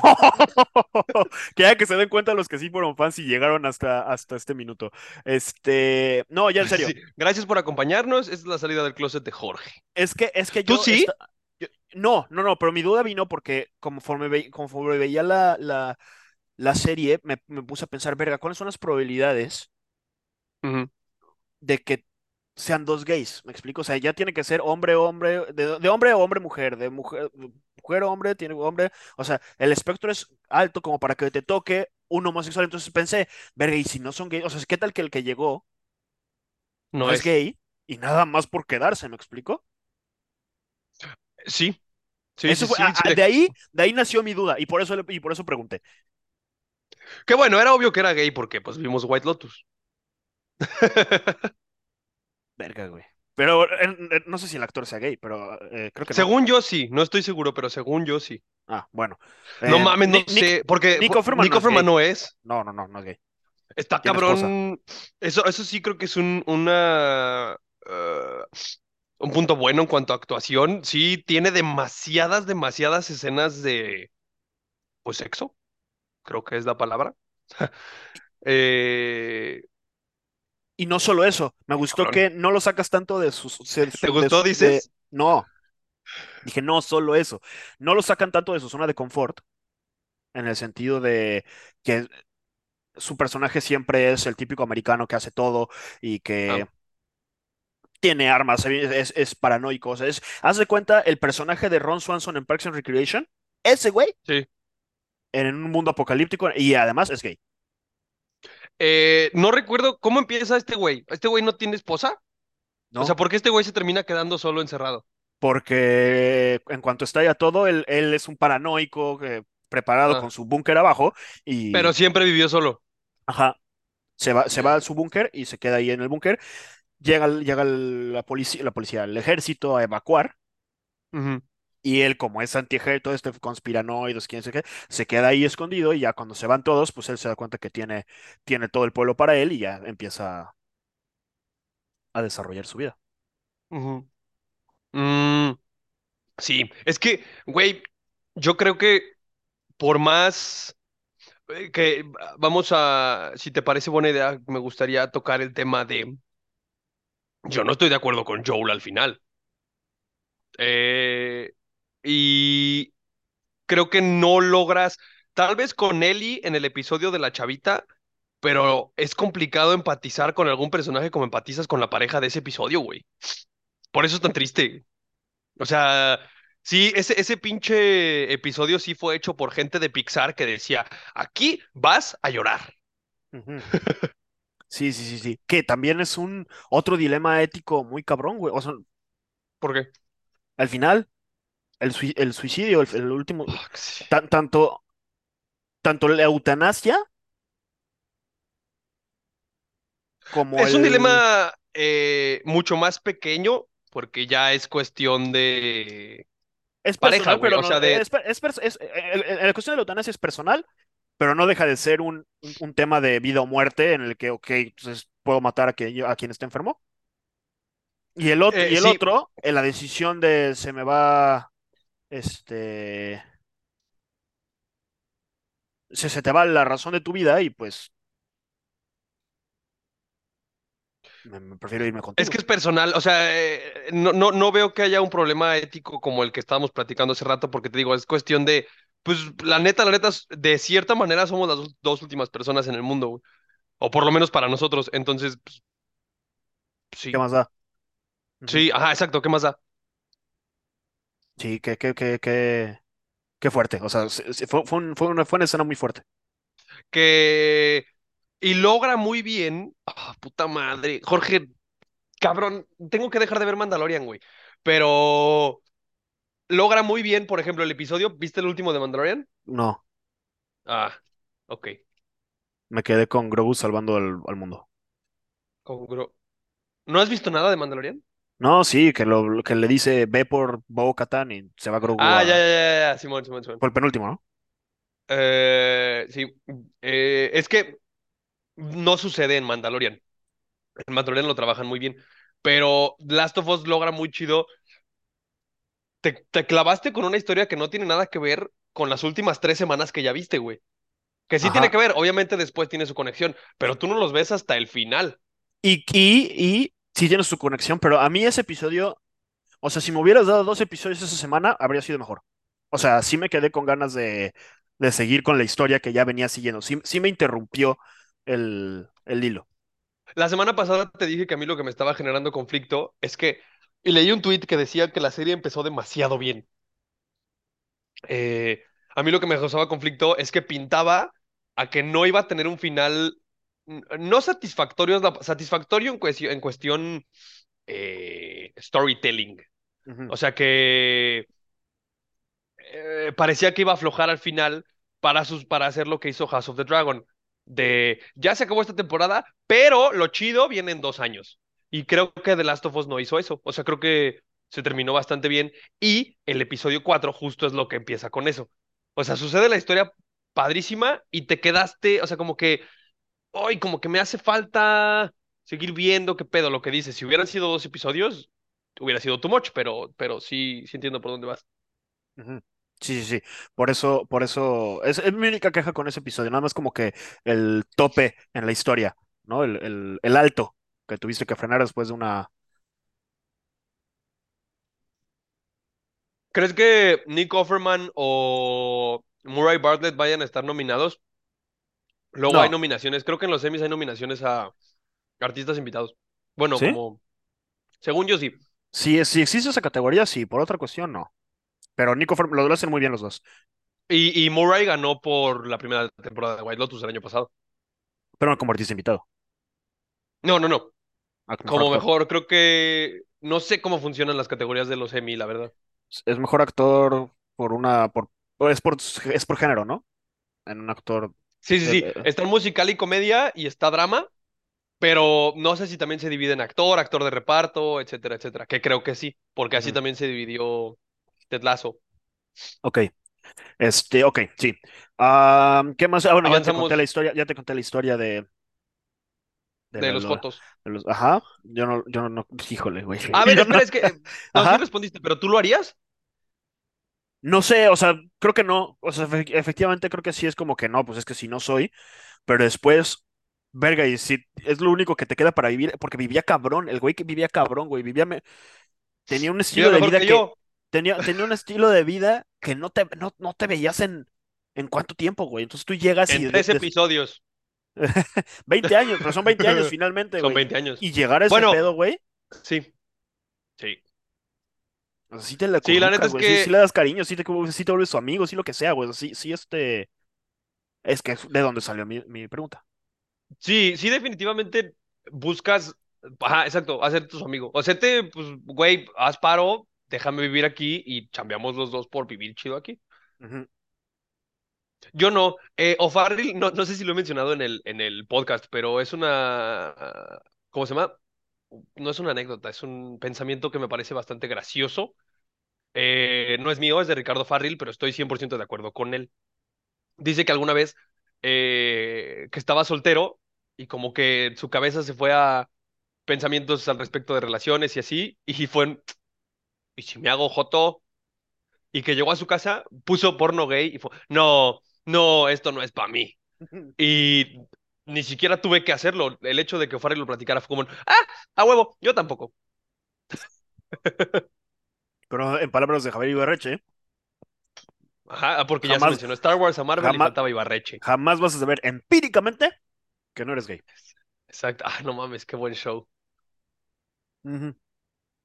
Que ya que se den cuenta los que sí fueron fans y llegaron hasta, hasta este minuto. Este. No, ya en serio. Sí. Gracias por acompañarnos. Esta es la salida del closet de Jorge. Es que, es que ¿Tú yo. sí? esta- yo- no, no, no, pero mi duda vino porque conforme, ve- conforme veía la, la, la serie, me, me puse a pensar, verga, ¿cuáles son las probabilidades de que sean dos gays? ¿Me explico? O sea, ya tiene que ser hombre, hombre, de, de hombre hombre, mujer, de mujer, mujer, hombre, tiene hombre. O sea, el espectro es alto como para que te toque un homosexual. Entonces pensé, verga, y si no son gays, o sea, ¿qué tal que el que llegó No no es es. gay y nada más por quedarse? ¿Me explico? Sí. Sí, Eso sí, fue, sí, a- sí, a- de- ahí, de ahí nació mi duda y por eso, y por eso pregunté. Qué bueno, era obvio que era gay porque pues vimos White Lotus. Verga, güey. Pero eh, no sé si el actor sea gay, pero eh, creo que no. Según yo sí, no estoy seguro, pero según yo sí. Ah, bueno. No Eh, mames, no Nick- sé, porque Offerman Nick no es no es. No, no, no, no es gay. Está cabrón. Eso, eso sí creo que es un, una, eh, un punto bueno en cuanto a actuación. Sí, tiene demasiadas, demasiadas escenas de, pues, sexo. Creo que es la palabra. Eh, Y no solo eso, me gustó cabrón. que no lo sacas tanto de sus... su- ¿Te de gustó, de- dices? No, dije no solo eso. No lo sacan tanto de su zona de confort, en el sentido de que su personaje siempre es el típico americano que hace todo y que Ah. Tiene armas, es, es paranoico. O sea, es, haz de cuenta el personaje de Ron Swanson en Parks and Recreation, ese güey, Sí. en un mundo apocalíptico y además es gay. Eh, no recuerdo cómo empieza este güey. ¿Este güey no tiene esposa? ¿no? O sea, ¿por qué este güey se termina quedando solo encerrado? porque en cuanto estalla todo, él, él es un paranoico eh, preparado Ah. con su búnker abajo y Pero siempre vivió solo. ajá, se va, se va a su búnker y se queda ahí en el búnker. Llega, llega la policía, la policía, el ejército a evacuar. Y él, como es antiejército, este conspiranoides, quién sé qué, se queda ahí escondido y ya cuando se van todos, pues él se da cuenta que tiene, tiene todo el pueblo para él y ya empieza a desarrollar su vida. Mm, sí, es que, güey, yo creo que por más eh, que vamos a, si te parece buena idea, me gustaría tocar el tema de, yo no estoy de acuerdo con Joel al final. Eh, y creo que no logras, tal vez con Ellie en el episodio de la chavita, pero es complicado empatizar con algún personaje como empatizas con la pareja de ese episodio, güey. Por eso es tan triste. O sea, sí, ese, ese pinche episodio sí fue hecho por gente de Pixar que decía, aquí vas a llorar. Sí, sí, sí, sí. Que también es un otro dilema ético muy cabrón, güey. O sea, ¿Por qué? al final, el, sui- el suicidio, el, el último, sí. tan- tanto, tanto la eutanasia como Es un el... dilema eh, mucho más pequeño porque ya es cuestión de Es pareja, personal, güey, pero o no, sea, de- es, per- es pers- es- el- el- la cuestión de la eutanasia es personal, pero no deja de ser un, un- un tema de vida o muerte en el que, ok, entonces puedo matar a, que, a quien esté enfermo. Y el otro, Eh, y el sí. otro, en la decisión de se me va, este, se, se te va la razón de tu vida y pues me, prefiero irme Es contigo. que es personal, o sea, eh, no, no, no veo que haya un problema ético como el que estábamos platicando hace rato, porque te digo, es cuestión de, pues la neta, la neta, de cierta manera somos las dos, últimas personas en el mundo, güey. O por lo menos para nosotros. Entonces, pues, ¿Qué sí, más da? Sí, ajá, exacto, ¿qué más da? Sí, qué, qué, qué, qué, qué fuerte. O sea, fue, fue, un- fue una, fue una escena muy fuerte. Que... Y logra muy bien, ah, puta madre, Jorge, cabrón, tengo que dejar de ver Mandalorian, güey. Pero logra muy bien, por ejemplo, el episodio, ¿viste el último de Mandalorian? No, Ah, ok. me quedé con Grogu salvando al, al mundo. Congru- ¿No has visto nada de Mandalorian? No, sí, que, lo, que le dice ve por Bo-Katan y se va Grogu Ah, ya, ya, ya, ya, Simón, Simón, Simón. Fue el penúltimo, ¿no? Eh, sí, eh, es que no sucede en Mandalorian. En Mandalorian lo trabajan muy bien, pero Last of Us logra muy chido. Te, te clavaste con una historia que no tiene nada que ver con las últimas tres semanas que ya viste, güey. Que sí tiene que ver, obviamente después tiene su conexión, pero tú no los ves hasta el final. Y, y, y sí tiene su conexión, pero a mí ese episodio, o sea, si me hubieras dado dos episodios esa semana, habría sido mejor. O sea, sí me quedé con ganas de, de seguir con la historia que ya venía siguiendo. Sí, sí me interrumpió el, el hilo. La semana pasada te dije que a mí lo que me estaba generando conflicto es que, y leí un tweet que decía que la serie empezó demasiado bien. Eh, a mí lo que me causaba conflicto es que pintaba a que no iba a tener un final no satisfactorio, satisfactorio en cuestión, en cuestión eh, storytelling. O sea que eh, parecía que iba a aflojar al final para, sus, para hacer lo que hizo House of the Dragon. De ya se acabó esta temporada, pero lo chido viene en dos años. Y creo que The Last of Us no hizo eso. O sea, creo que se terminó bastante bien. Y el episodio 4 justo es lo que empieza con eso. O sea, sucede la historia padrísima y te quedaste, o sea, como que, hoy como que me hace falta seguir viendo qué pedo lo que dices. Si hubieran sido dos episodios, hubiera sido too much, pero, pero sí, sí entiendo por dónde vas. Sí, sí, sí. Por eso, por eso, es, es mi única queja con ese episodio. Nada más como que el tope en la historia, ¿no? El, el, el alto que tuviste que frenar después de una. ¿Crees que Nick Offerman o Murray Bartlett vayan a estar nominados? Luego hay No, nominaciones, creo que en los semis hay nominaciones a artistas invitados. Bueno, ¿sí? como, según yo sí. Si existe esa categoría, sí. Por otra cuestión, no. Pero Nico lo, lo hacen muy bien los dos. Y, y Murray ganó por la primera temporada de White Lotus el año pasado. Pero no como artista invitado. No, no, no. Como actor. mejor, creo que no sé cómo funcionan las categorías de los Emmy, la verdad. Es mejor actor por una. Por, es por, es por género, ¿no? En un actor. Sí, sí, eh, sí. eh, Está en musical y comedia y está drama, pero no sé si también se divide en actor, actor de reparto, etcétera, etcétera. Que creo que sí, porque así también se dividió Ted Lasso. Ok. Este, ok, sí. Ah, ¿qué más? Ah, bueno, ya te conté la historia, ya te conté la historia de, de, de la- los de los. Ajá. Yo no, yo no, no- híjole, güey. A ver, no, es que. eh, No, sí respondiste, pero ¿tú lo harías? No sé, o sea, creo que no. O sea, efe- efectivamente creo que sí es como que no, pues es que si no soy. Pero después, verga, y si es lo único que te queda para vivir, porque vivía cabrón, el güey que vivía cabrón, güey, vivía, me- tenía un estilo de vida que tenía, tenía un estilo de vida que no te, no, no te veías en, en cuánto tiempo, güey. Entonces tú llegas y En tres de- episodios. 20 años, pero son 20 años finalmente, Son güey. 20 años. Y llegar a ese Bueno, pedo, güey, sí, sí. o sea, sí te le Sí, la neta sí, sí le das cariño, sí te, sí te vuelves su amigo, sí lo que sea, güey. Sí, sí, este, es que es de dónde salió mi, mi pregunta. Sí, sí, definitivamente buscas. Ajá, exacto, hacerte tu amigo. O hacerte, pues, güey, haz paro, déjame vivir aquí y chambeamos los dos por vivir chido aquí. Ujú. Yo no. Eh, no, no sé si lo he mencionado en el, en el podcast, pero es una. ¿Cómo se llama? No es una anécdota, es un pensamiento que me parece bastante gracioso. Eh, no es mío, es de Ricardo Farril, pero estoy 100% de acuerdo con él. Dice que alguna vez eh, que estaba soltero y como que su cabeza se fue a pensamientos al respecto de relaciones y así, y fue, en, ¿y si me hago joto? Y que llegó a su casa, puso porno gay y fue, no, no, esto no es para mí. Y ni siquiera tuve que hacerlo. El hecho de que y lo platicara fue como, ah, a huevo, yo tampoco. Pero en palabras de Javier Ibarreche, Ajá, porque ya se mencionó Star Wars a Marvel y jamás- faltaba Ibarreche. jamás vas a saber empíricamente que no eres gay. Exacto. Ah, no mames, qué buen show.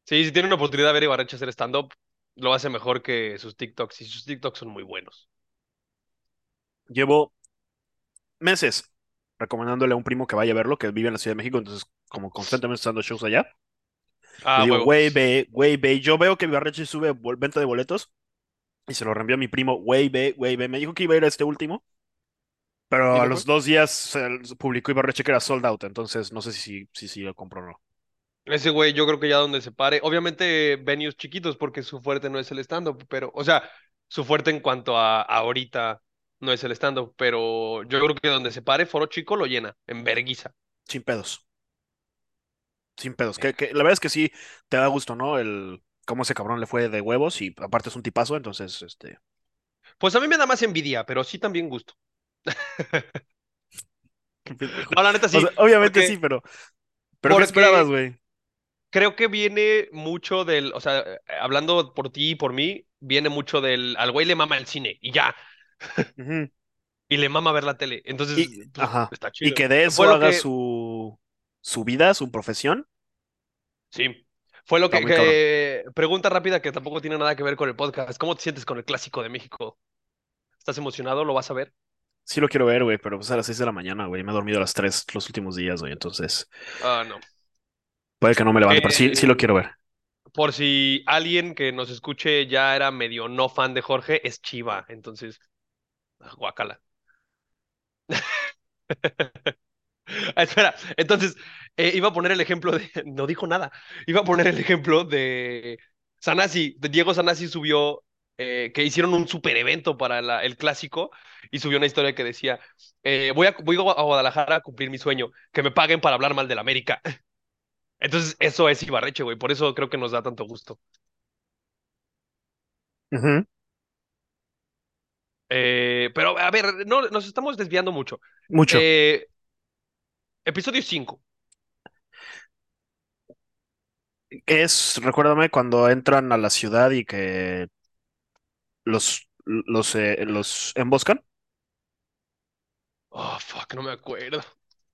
Sí, si tiene una oportunidad de ver a Ibarreche hacer stand-up, lo hace mejor que sus TikToks. Y sus TikToks son muy buenos. Llevo meses recomendándole a un primo que vaya a verlo, que vive en la Ciudad de México, entonces como constantemente está dando shows allá. Ah, Le digo, güey, ve, güey, ve. Yo veo que Ibarreche sube venta de boletos y se lo reenvió a mi primo, güey, ve, güey, ve. Me dijo que iba a ir a este último, pero ¿Y a los dos días se publicó Ibarreche que era sold out, entonces no sé si, si, si lo compró o no. Ese güey, yo creo que ya donde se pare. Obviamente, venues chiquitos, porque su fuerte no es el stand-up, pero, o sea, su fuerte en cuanto a, a ahorita no es el stand-up, pero yo creo que donde se pare, Foro Chico lo llena, en verguiza. Sin pedos. Sin pedos. Que, que la verdad es que sí te da gusto, ¿no? El cómo ese cabrón le fue de huevos y aparte es un tipazo, entonces, este. Pues a mí me da más envidia, pero sí también gusto. No, la neta sí. O sea, obviamente porque sí, pero. Pero ¿qué porque- esperabas, güey? Creo que viene mucho del, o sea, hablando por ti y por mí, viene mucho del, al güey le mama el cine y ya, Y le mama ver la tele. Entonces, Y- pues, ajá. está Y chido. que de eso haga que- su, su vida, su profesión. Sí. Fue lo que- pregunta rápida que tampoco tiene nada que ver con el podcast. ¿Cómo te sientes con el clásico de México? ¿Estás emocionado? ¿Lo vas a ver? Sí lo quiero ver, güey, pero pues a las 6 de la mañana, güey. Me he dormido a las 3 los últimos días, güey. Entonces, Ah, no. puede que no me levante, pero sí, sí lo Eh, quiero ver. Por si alguien que nos escuche ya era medio no fan de Jorge, es Chiva. Entonces, guácala. Ah, espera, entonces eh, iba a poner el ejemplo de. No dijo nada. Iba a poner el ejemplo de Sanasi. De Diego Sanasi subió eh, que hicieron un super evento para el clásico y subió una historia que decía: eh, voy, a, voy a Guadalajara a cumplir mi sueño, que me paguen para hablar mal del América. Entonces, eso es Ibarreche, güey. Por eso creo que nos da tanto gusto. Ujú. Eh, pero, a ver, no, nos estamos desviando mucho. Mucho. Eh, episodio 5. Es, recuérdame, cuando entran a la ciudad y que los, los, eh, los emboscan. Oh, fuck, no me acuerdo.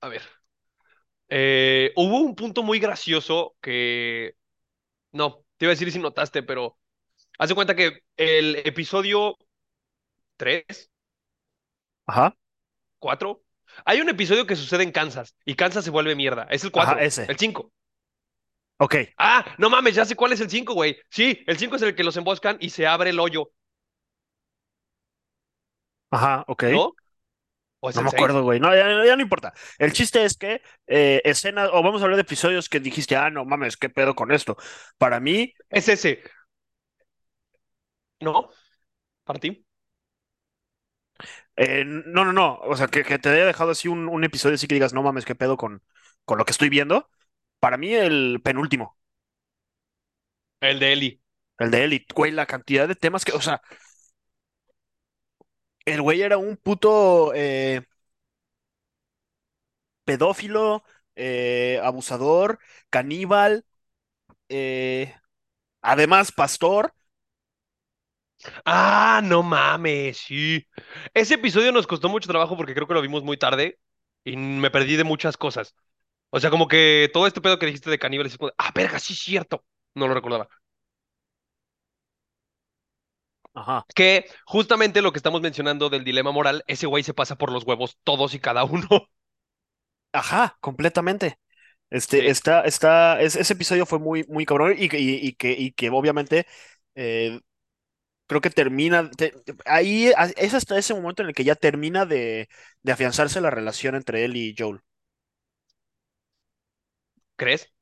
A ver. Eh, hubo un punto muy gracioso que. No, te iba a decir si notaste, pero. Haz de cuenta que el episodio 3, Ajá, 4. Hay un episodio que sucede en Kansas y Kansas se vuelve mierda. Es el 4. Ajá, ese. El 5. ok. Ah, no mames, ya sé cuál es el 5, güey. Sí, el 5 es el que los emboscan y se abre el hoyo, Ajá, ok. ¿no? ¿O es No el me 6? acuerdo, güey. No, ya, ya no importa. El chiste es que eh, escenas, o vamos a hablar de episodios que dijiste, ah, no mames, qué pedo con esto. Para mí, Es ese. ¿No? ¿Para ti? Eh, no, no, no. O sea, que, que te haya dejado así un, un episodio así que digas, no mames, qué pedo con, con lo que estoy viendo. Para mí, el penúltimo, El de Eli. el de Elite, güey, la cantidad de temas que, o sea, el güey era un puto eh, pedófilo, eh, abusador, caníbal, además pastor. Ah, no mames, sí. Ese episodio nos costó mucho trabajo porque creo que lo vimos muy tarde y me perdí de muchas cosas. O sea, como que todo este pedo que dijiste de caníbales, es como, ah, verga, sí es cierto. No lo recordaba. Ajá. Que justamente lo que estamos mencionando del dilema moral, ese güey se pasa por los huevos todos y cada uno. Ajá, completamente. Este, Sí. está, está, es- ese episodio fue muy, muy cabrón y, que- y, y que, y que obviamente eh, creo que termina, te- ahí es hasta ese momento en el que ya termina de, de afianzarse la relación entre él y Joel. ¿Crees?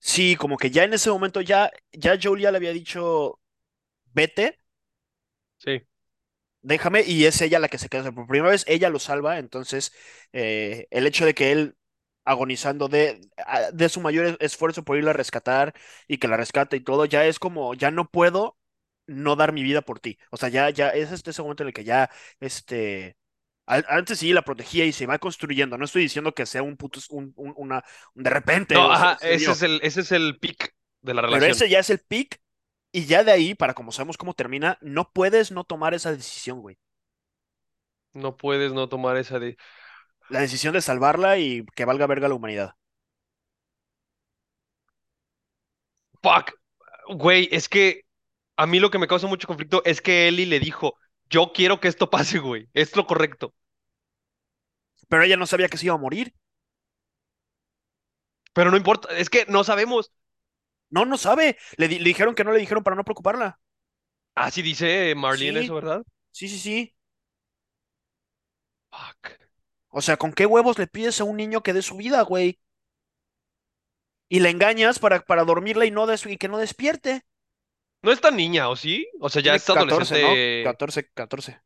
Sí, como que ya en ese momento ya, ya Joel ya le había dicho, vete, Sí. déjame, y es ella la que se queda. O sea, por primera vez ella lo salva, entonces eh, el hecho de que él agonizando de, de su mayor es- esfuerzo por irla a rescatar y que la rescate y todo, ya es como, ya no puedo no dar mi vida por ti. O sea, ya, ya es este ese momento en el que ya, este, Antes sí la protegía y se va construyendo. No estoy diciendo que sea un puto, un, un- una, un de repente, No, o sea, ajá, se ese es el, ese es el pick de la Pero relación. ese ya es el pick y ya de ahí, para como sabemos cómo termina, no puedes no tomar esa decisión, güey. No puedes no tomar esa de. La decisión de salvarla y que valga verga la humanidad. Fuck. Güey, es que a mí lo que me causa mucho conflicto es que Ellie le dijo, yo quiero que esto pase, güey. Es lo correcto. Pero ella no sabía que se iba a morir. Pero no importa, es que no sabemos. No, no sabe. Le, di- le dijeron que no le dijeron para no preocuparla. Así dice Marlene Sí, eso, ¿verdad? sí, sí, sí. Fuck. O sea, ¿con qué huevos le pides a un niño que dé su vida, güey? Y le engañas para, para dormirla y, no des- y que no despierte. No es tan niña, ¿o sí? O sea, ya Tiene es 14, ¿no? adolescente. 14, 14.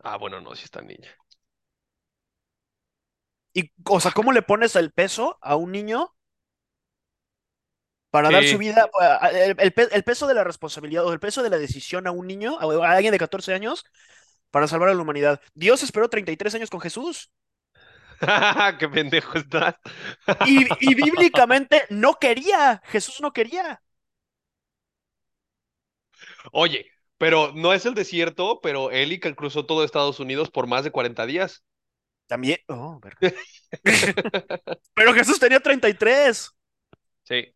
Ah, bueno, no, sí es tan niña. Y, o sea, ¿cómo le pones el peso a un niño para dar su vida? El, el pe- el peso de la responsabilidad o el peso de la decisión a un niño, a, a alguien de 14 años, para salvar a la humanidad. Dios esperó 33 años con Jesús. Qué pendejo estás. Y, y bíblicamente no quería. Jesús no quería. Oye, pero no es el desierto, pero Ellie que cruzó todo Estados Unidos por más de 40 días. También. Oh. Pero Jesús tenía 33. Sí.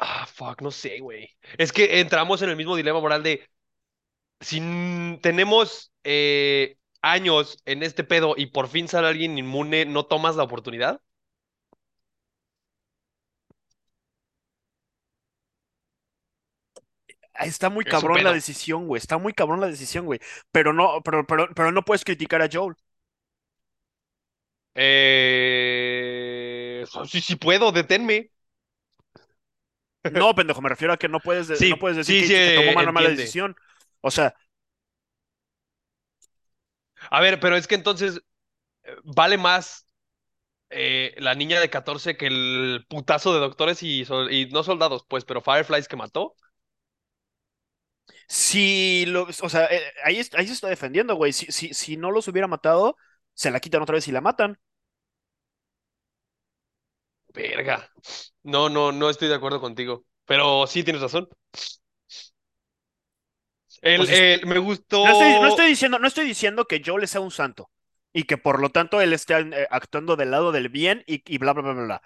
Ah, fuck, no sé, güey. Es que entramos en el mismo dilema moral de si tenemos eh, años en este pedo y por fin sale alguien inmune, ¿no tomas la oportunidad? Está muy cabrón la decisión, güey. Está muy cabrón la decisión, güey. Pero no, pero, pero, pero no puedes criticar a Joel. Eh... Sí, sí puedo, deténme. No, pendejo, me refiero a que no puedes, de- no puedes decir sí, que, sí, que tomó una mala entiende. decisión. O sea, A ver, pero es que entonces eh, vale más eh, la niña de 14 que el putazo de doctores y, sol- y no soldados, pues, pero Fireflies que mató. Si lo, o sea, eh, ahí, ahí se está defendiendo, güey. Si, si, si no los hubiera matado, se la quitan otra vez y la matan. Verga. No, no, no estoy de acuerdo contigo. Pero sí tienes razón. El, Pues es- el- me gustó. No estoy, no estoy diciendo, no estoy diciendo que Joel sea un santo y que por lo tanto él esté eh, actuando del lado del bien y, y bla, bla, bla, bla, bla.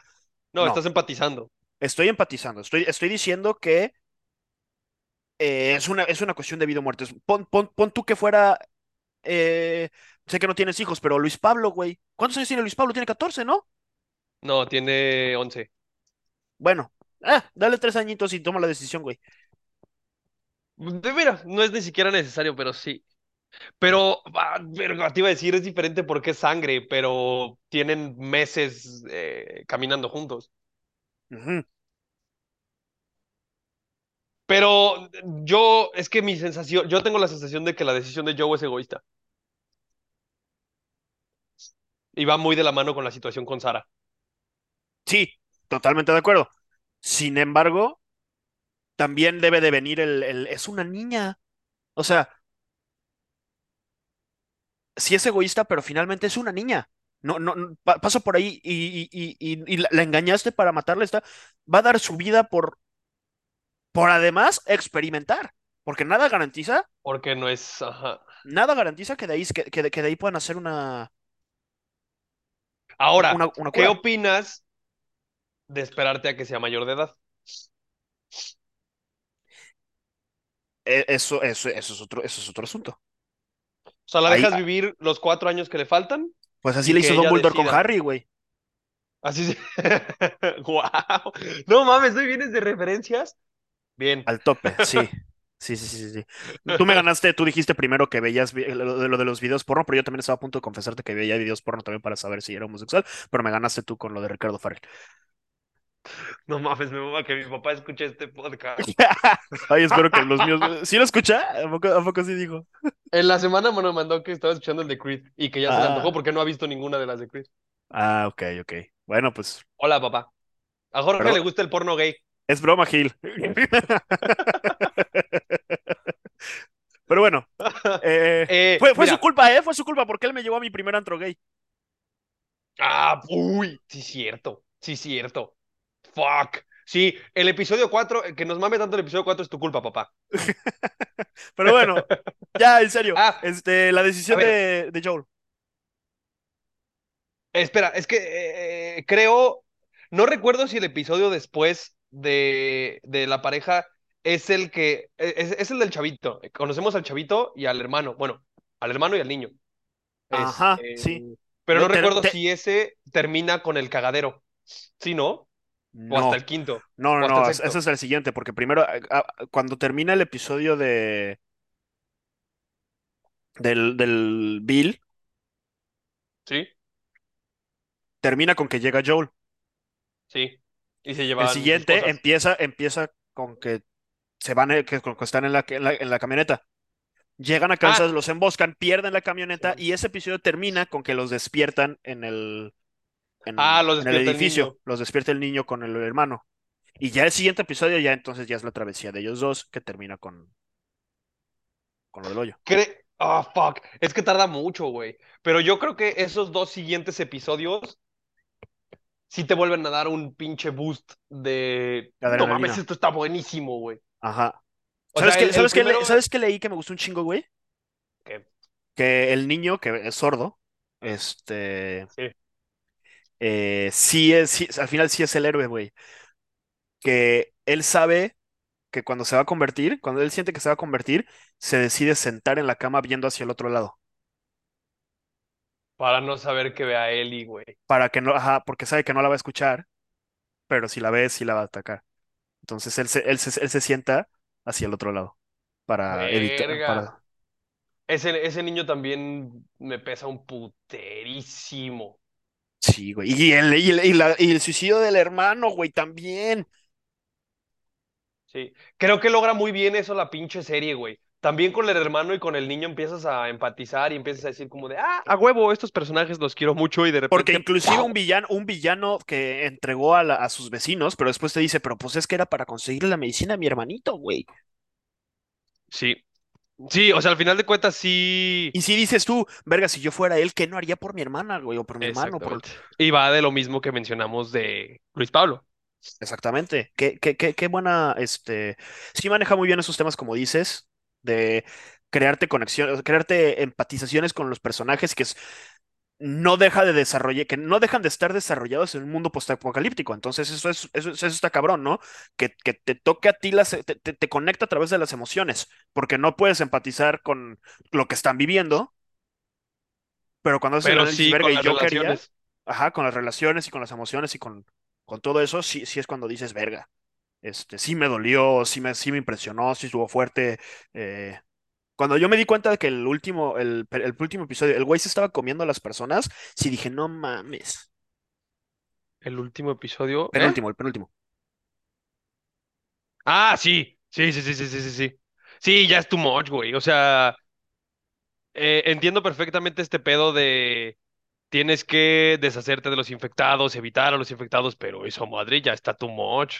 No, No, estás empatizando. estoy empatizando. Estoy, estoy diciendo que eh, es una, es una cuestión de vida o muerte. Pon, pon, pon tú que fuera. eh, sé que no tienes hijos, pero Luis Pablo, güey. ¿Cuántos años tiene Luis Pablo? Tiene 14, ¿no? No, tiene 11. Bueno, ah, dale tres añitos y toma la decisión, güey. De veras, no es ni siquiera necesario, pero sí. Pero, ah, te iba a decir, es diferente porque es sangre, pero tienen meses eh, caminando juntos. Ujú. Pero yo, es que mi sensación, yo tengo la sensación de que la decisión de Joe es egoísta. Y va muy de la mano con la situación con Sara. Sí, totalmente de acuerdo. Sin embargo, también debe de venir el, el- Es una niña. O sea, sí es egoísta, pero finalmente es una niña. No, no, no, pa- pasa por ahí y- y- y la, la engañaste para matarla. Está, va a dar su vida por, por además experimentar. Porque nada garantiza, Porque no es, ajá. nada garantiza que de ahí, que, que de, que de ahí puedan hacer una, Ahora, una, una ¿qué opinas de esperarte a que sea mayor de edad? E- Eso, eso, eso es otro, eso es otro asunto. O sea, la Ahí, dejas vivir los cuatro años que le faltan pues así le hizo Dumbledore con decida. Harry, güey. Así se... ¡Guau! No mames, ¿hoy vienes de referencias? Bien. Al tope, sí. Sí, sí, sí, sí. Tú me ganaste, tú dijiste primero que veías lo de, lo de los videos porno, pero yo también estaba a punto de confesarte que veía videos porno también para saber si era homosexual, pero me ganaste tú con lo de Ricardo Farrell. No mames, me mama que mi papá escuche este podcast. Ay, espero que los míos. ¿Sí lo escucha? ¿A poco, a poco sí dijo? En la semana me lo mandó que estaba escuchando el de Creed y que ya se le antojó Ah, porque no ha visto ninguna de las de Creed. ah, ok, ok. Bueno, pues, Hola, papá. A Jorge le gusta el porno gay. Es broma, Gil. Pero bueno, Eh, Eh, fue, fue su culpa, ¿eh? Fue su culpa porque él me llevó a mi primer antro gay. Ah, uy, sí, cierto. Sí, cierto. Fuck. Sí, el episodio 4, que nos mame tanto el episodio 4 es tu culpa, papá. Pero bueno, ya, en serio. Ah, Este, la decisión de, de Joel. espera, es que eh, eh, creo, no recuerdo si el episodio después de, de la pareja es el que, e, es, es el del chavito. Conocemos al chavito y al hermano, bueno, al hermano y al niño. Ajá, Este, sí. pero no te- recuerdo te- si ese termina con el cagadero. ¿Sí, no? O hasta No, el quinto, no, no, no. Ese es el siguiente, porque primero, ah, ah, cuando termina el episodio de del, del Bill, ¿Sí? termina con que llega Joel. Sí. Y se El siguiente empieza, empieza con que se van, eh, que, con que están en la, en la, en la camioneta. Llegan a Kansas, Ah, los emboscan, pierden la camioneta sí. y ese episodio termina con que los despiertan en el, en, Ah, los en el edificio. Los despierta el niño con el hermano. Y ya el siguiente episodio, ya entonces ya es la travesía de ellos dos que termina con, con lo del hoyo. Cre- Ah, fuck. Es que tarda mucho, güey. Pero yo creo que esos dos siguientes episodios sí te vuelven a dar un pinche boost de. No mames, esto está buenísimo, güey. Ajá. O ¿Sabes sea, el, el le- sabes leí que me gustó un chingo, güey? ¿Qué? Que el niño, que es sordo, este, Sí. eh, sí es, sí- al final sí es el héroe, güey. Que él sabe que cuando se va a convertir, cuando él siente que se va a convertir, se decide sentar en la cama viendo hacia el otro lado. Para no saber que vea a Eli, güey. Para que no, ajá, porque sabe que no la va a escuchar, pero si la ve, sí la va a atacar. Entonces él se, él se, él se sienta hacia el otro lado para evitar, para... Ese, ese niño también me pesa un puterísimo. Sí, güey. Y el, y el, y la- y el suicidio del hermano, güey, también. Sí. Creo que logra muy bien eso la pinche serie, güey. También con el hermano y con el niño empiezas a empatizar y empiezas a decir como de, ah, a huevo, estos personajes los quiero mucho y de Porque repente, inclusive ¡pau! un villano, un villano que entregó a, la- a sus vecinos, pero después te dice, pero pues es que era para conseguirle la medicina a mi hermanito, güey. Sí. Sí, o sea, al final de cuentas sí. Y si dices tú, verga, si yo fuera él, ¿qué no haría por mi hermana, güey? O por mi hermano, por... Y va de lo mismo que mencionamos de Luis Pablo. Exactamente. Qué, qué, qué, qué buena, este... Sí maneja muy bien esos temas, como dices, de crearte conexiones, crearte empatizaciones con los personajes que es- no deja de desarrollar, que no dejan de estar desarrollados en un mundo postapocalíptico. Entonces, eso es, eso, eso está cabrón, ¿no? Que, que te toque a ti las, te, te- te conecta a través de las emociones, porque no puedes empatizar con lo que están viviendo, pero cuando haces el sí verga, y yo quería, ajá, con las relaciones y con las emociones y con, con todo eso, sí, sí es cuando dices, verga, este, sí me dolió, sí me, sí me impresionó, sí estuvo fuerte. eh, Cuando yo me di cuenta de que el último, el, el último episodio, el güey se estaba comiendo a las personas, sí dije, no mames. El último episodio. ¿eh? Penúltimo, el penúltimo. Ah, sí. Sí, sí, sí, sí, sí, sí, sí. Sí, ya es too much, güey. O sea, eh, entiendo perfectamente este pedo de tienes que deshacerte de los infectados, evitar a los infectados, pero eso, madre, ya está too much.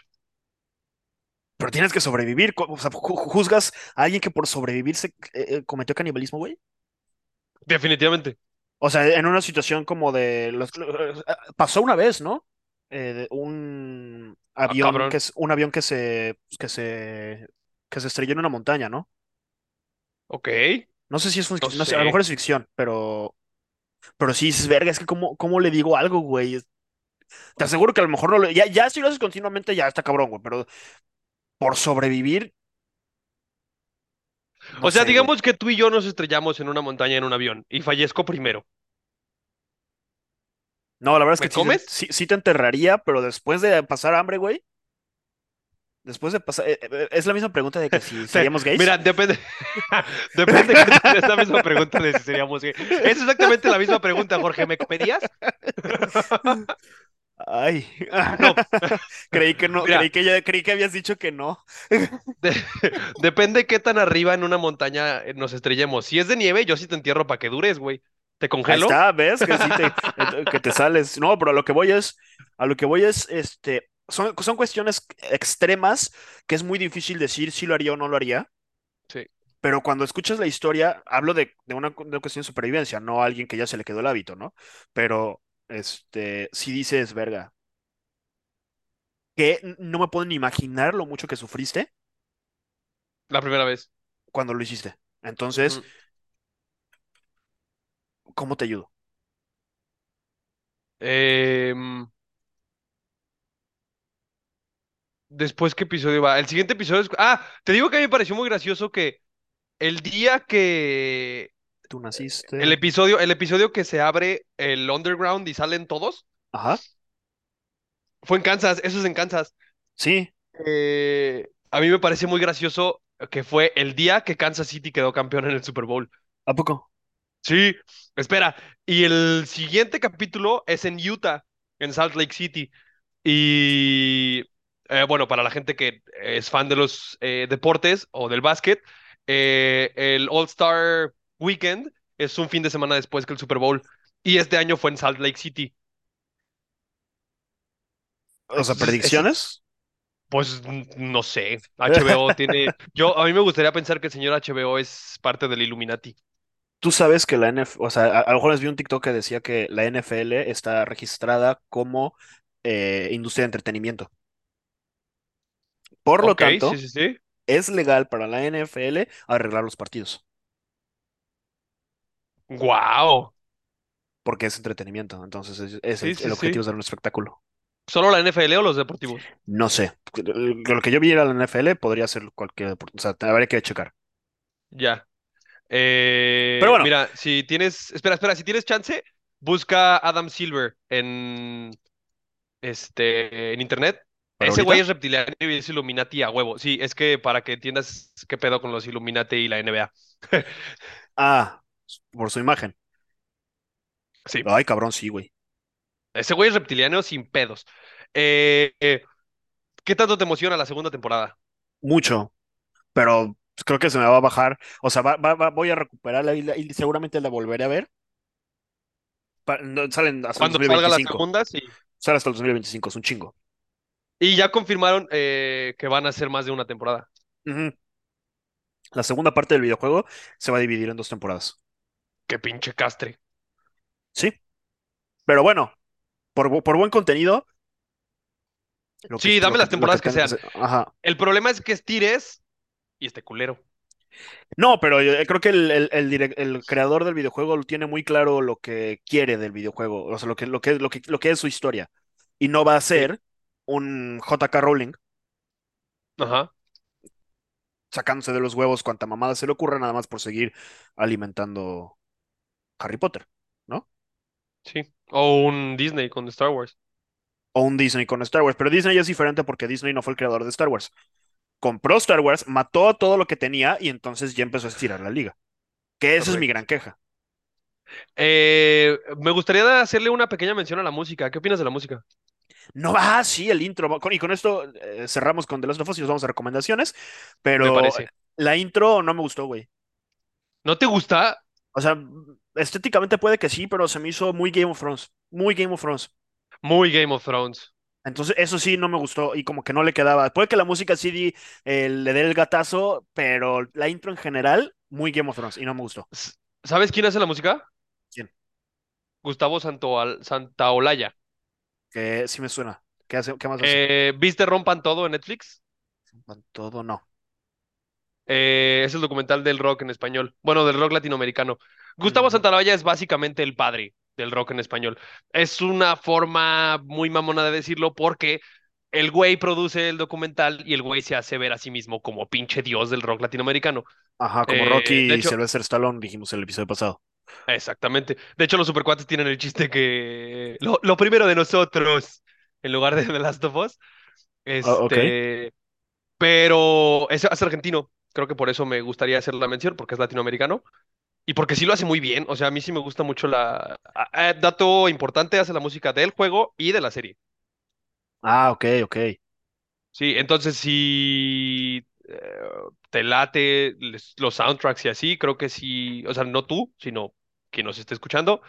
Pero tienes que sobrevivir. O sea, ju- juzgas a alguien que por sobrevivir se eh, eh, cometió canibalismo, güey. Definitivamente. O sea, en una situación como de los, lo- pasó una vez, ¿no? Eh, un Ah, avión que es un avión que se que se que se estrelló en una montaña, ¿no? Ok. No sé si es un- No no sé, a lo mejor es ficción, pero pero sí dices, verga, es que cómo, cómo le digo algo, güey. Te aseguro que a lo mejor no lo, ya, ya si lo haces continuamente ya está cabrón, güey, pero por sobrevivir, no O sea, sé, güey. digamos que tú y yo nos estrellamos en una montaña en un avión y fallezco primero. No, la verdad es ¿Me que comes? sí, sí te enterraría, pero después de pasar hambre, güey, después de pasar, eh, eh, es la misma pregunta de que si seríamos gays. Mira, depende. Depende que es la misma pregunta de si seríamos gay. Es exactamente la misma pregunta, Jorge. ¿Me comerías? Ay, No. creí que no, Mira. creí que ya, creí que habías dicho que no. De- depende qué tan arriba en una montaña eh, nos estrellemos. Si es de nieve, yo sí te entierro para que dures, güey. ¿Te Ahí congelo? está, ¿ves? Que sí te, que te sales. No, pero a lo que voy es, a lo que voy es, este, son, son cuestiones extremas que es muy difícil decir si lo haría o no lo haría. Sí. Pero cuando escuchas la historia, hablo de, de una, de una cuestión de supervivencia, no a alguien que ya se le quedó el hábito, ¿no? Pero, este, si dices, verga, que no me puedo ni imaginar lo mucho que sufriste La primera vez. cuando lo hiciste. Entonces. ¿cómo te ayudo? Em, después, ¿qué episodio va? El siguiente episodio es... Ah, te digo que a mí me pareció muy gracioso que el día que... Tú El naciste. episodio, el episodio que se abre el underground y salen todos, Ajá, fue en Kansas, eso es en Kansas. sí, Eh, a mí me parece muy gracioso que fue el día que Kansas City quedó campeón en el Super Bowl. ¿a poco? Sí, espera. Y el siguiente capítulo es en Utah, en Salt Lake City. Y eh, bueno, para la gente que es fan de los eh, deportes o del básquet, eh, el All-Star Weekend es un fin de semana después que el Super Bowl. Y este año fue en Salt Lake City. O sea, predicciones. pues no sé. HBO tiene. Yo, a mí me gustaría pensar que el señor HBO es parte del Illuminati. Tú sabes que la NFL, o sea, a, a lo mejor les vi un TikTok que decía que la NFL está registrada como eh, industria de entretenimiento. Por lo Ok, sí, tanto, sí, sí. es legal para la NFL arreglar los partidos, Wow. porque es entretenimiento. Entonces, es, es el, Sí, sí, el objetivo sí. es dar un espectáculo. ¿Solo la NFL o los deportivos? No sé, lo que yo viera en la NFL podría ser cualquier deporte, o sea, habría que checar. Ya. Pero Eh, bueno, mira, si tienes, espera, espera, si tienes chance, busca Adam Silver en este en internet. Ese güey es reptiliano y es Illuminati a huevo. Sí, es que para que entiendas qué pedo con los Illuminati y la NBA. ah, por su imagen. Sí, Ay, cabrón, sí, güey. ese güey es reptiliano sin pedos. Eh, eh, ¿qué tanto te emociona la segunda temporada? Mucho, pero creo que se me va a bajar. O sea, va- va- va- voy a recuperarla y, y seguramente la volveré a ver. Pa- no, salen hasta el Cuando salga la 2025. segunda, sí. Sale hasta el 2025, es un chingo. Y ya confirmaron eh, que van a ser más de una temporada. La segunda parte del videojuego se va a dividir en dos temporadas. Qué pinche castre. Sí, pero bueno, por, por buen contenido, lo Sí, dame las que temporadas que sean. Ajá. El problema es que estires y este culero. No, pero yo creo que el, el, el creador del videojuego tiene muy claro lo que quiere del videojuego, o sea, lo que, lo que, lo que, lo que es su historia. Y no va a ser un JK Rowling Ajá, sacándose de los huevos cuanta mamada se le ocurra nada más por seguir alimentando Harry Potter, ¿no? sí. O un Disney con Star Wars. O un Disney con Star Wars. Pero Disney es diferente porque Disney no fue el creador de Star Wars. Compró Star Wars, mató todo lo que tenía y entonces ya empezó a estirar la liga. Que esa es mi gran queja. Eh, me gustaría hacerle una pequeña mención a la música. ¿Qué opinas de la música? No, ah, sí, el intro. Con- Y con esto eh, cerramos con The Last of Us y nos vamos a recomendaciones. Me Pero parece. la intro no me gustó, güey. ¿No te gusta? O sea, estéticamente puede que sí, pero se me hizo muy Game of Thrones. Muy Game of Thrones. Muy Game of Thrones. Entonces, eso sí no me gustó y como que no le quedaba. Puede que la música sí di- eh, le dé el gatazo, pero la intro en general, muy Game of Thrones y no me gustó. ¿Sabes quién hace la música? ¿Quién? Gustavo Santoal- Santaolalla. Que sí me suena. ¿Qué hace? ¿Qué más hace? Eh, ¿viste Rompan Todo en Netflix? Todo no. Eh, es el documental del rock en español. Bueno, del rock latinoamericano. Gustavo. Santaolalla es básicamente el padre del rock en español. Es una forma muy mamona de decirlo porque el güey produce el documental y el güey se hace ver a sí mismo como pinche dios del rock latinoamericano. Ajá, como Eh, Rocky y hecho, Sylvester Stallone, dijimos en el episodio pasado. exactamente. De hecho, los supercuates tienen el chiste que lo, lo primero de nosotros, en lugar de The Last of Us, Ah, este, pero es, es argentino. Creo que por eso me gustaría hacer la mención, porque es latinoamericano. Y porque sí lo hace muy bien. O sea, a mí sí me gusta mucho la... dato importante, hace la música del juego y de la serie. Ah, ok, ok. Sí, entonces si eh, te late les- los soundtracks y así, creo que sí, o sea, no tú, sino quien nos esté escuchando,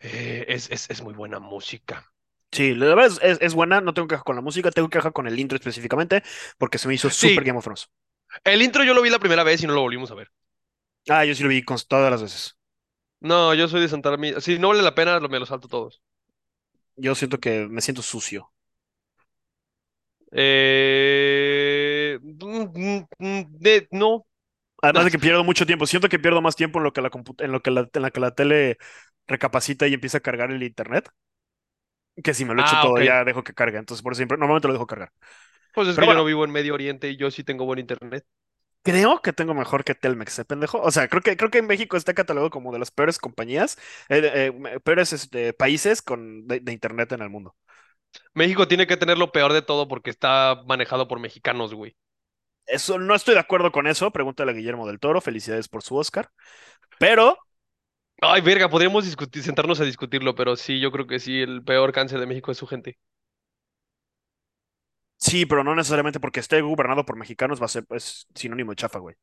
eh, es, es, es muy buena música. Sí, la verdad es, es, es buena, no tengo queja con la música, tengo queja con el intro específicamente, porque se me hizo súper Sí, Game of Thrones. El intro yo lo vi la primera vez y no lo volvimos a ver. Ah, yo sí lo vi con todas las veces. No, yo soy de sentarme. Si no vale la pena, me lo salto todos. Yo siento que me siento sucio. Eh... de- no. Además de que pierdo mucho tiempo. Siento que pierdo más tiempo en lo que la en lo que la, en la que la tele recapacita y empieza a cargar el internet, que si me lo echo Ah, todo ya dejo que cargue. Entonces por eso siempre, normalmente lo dejo cargar. Pues es Pero que yo no vivo en Medio Oriente y yo sí tengo buen internet. creo que tengo mejor que Telmex, ¿eh, pendejo? O sea, creo que, creo que en México está catalogado como de las peores compañías, eh, eh, peores este, países con, de, de internet en el mundo. México tiene que tener lo peor de todo porque está manejado por mexicanos, güey. Eso, no estoy de acuerdo con eso. Pregúntale a Guillermo del Toro. Felicidades por su Oscar. Pero Ay, verga, podríamos discutir, sentarnos a discutirlo, pero sí, yo creo que sí, el peor cáncer de México es su gente. Sí, pero no necesariamente porque esté gobernado por mexicanos va a ser es sinónimo de chafa, güey.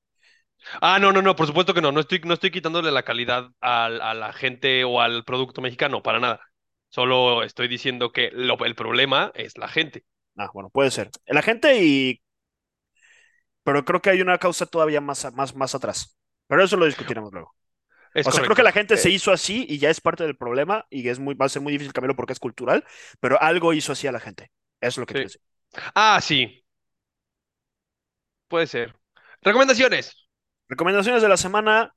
Ah, no, no, no, por supuesto que no. No estoy, no estoy quitándole la calidad al- a la gente o al producto mexicano, para nada. Solo estoy diciendo que lo- el problema es la gente. Ah, bueno, puede ser. La gente y... Pero creo que hay una causa todavía más, más, más atrás. Pero eso lo discutiremos luego. Es O sea, creo que la gente se Eh, hizo así y ya es parte del problema y es muy, va a ser muy difícil cambiarlo porque es cultural, pero algo hizo así a la gente. Eso es lo que sí. quiero decir. Ah, sí, puede ser. Recomendaciones. Recomendaciones de la semana.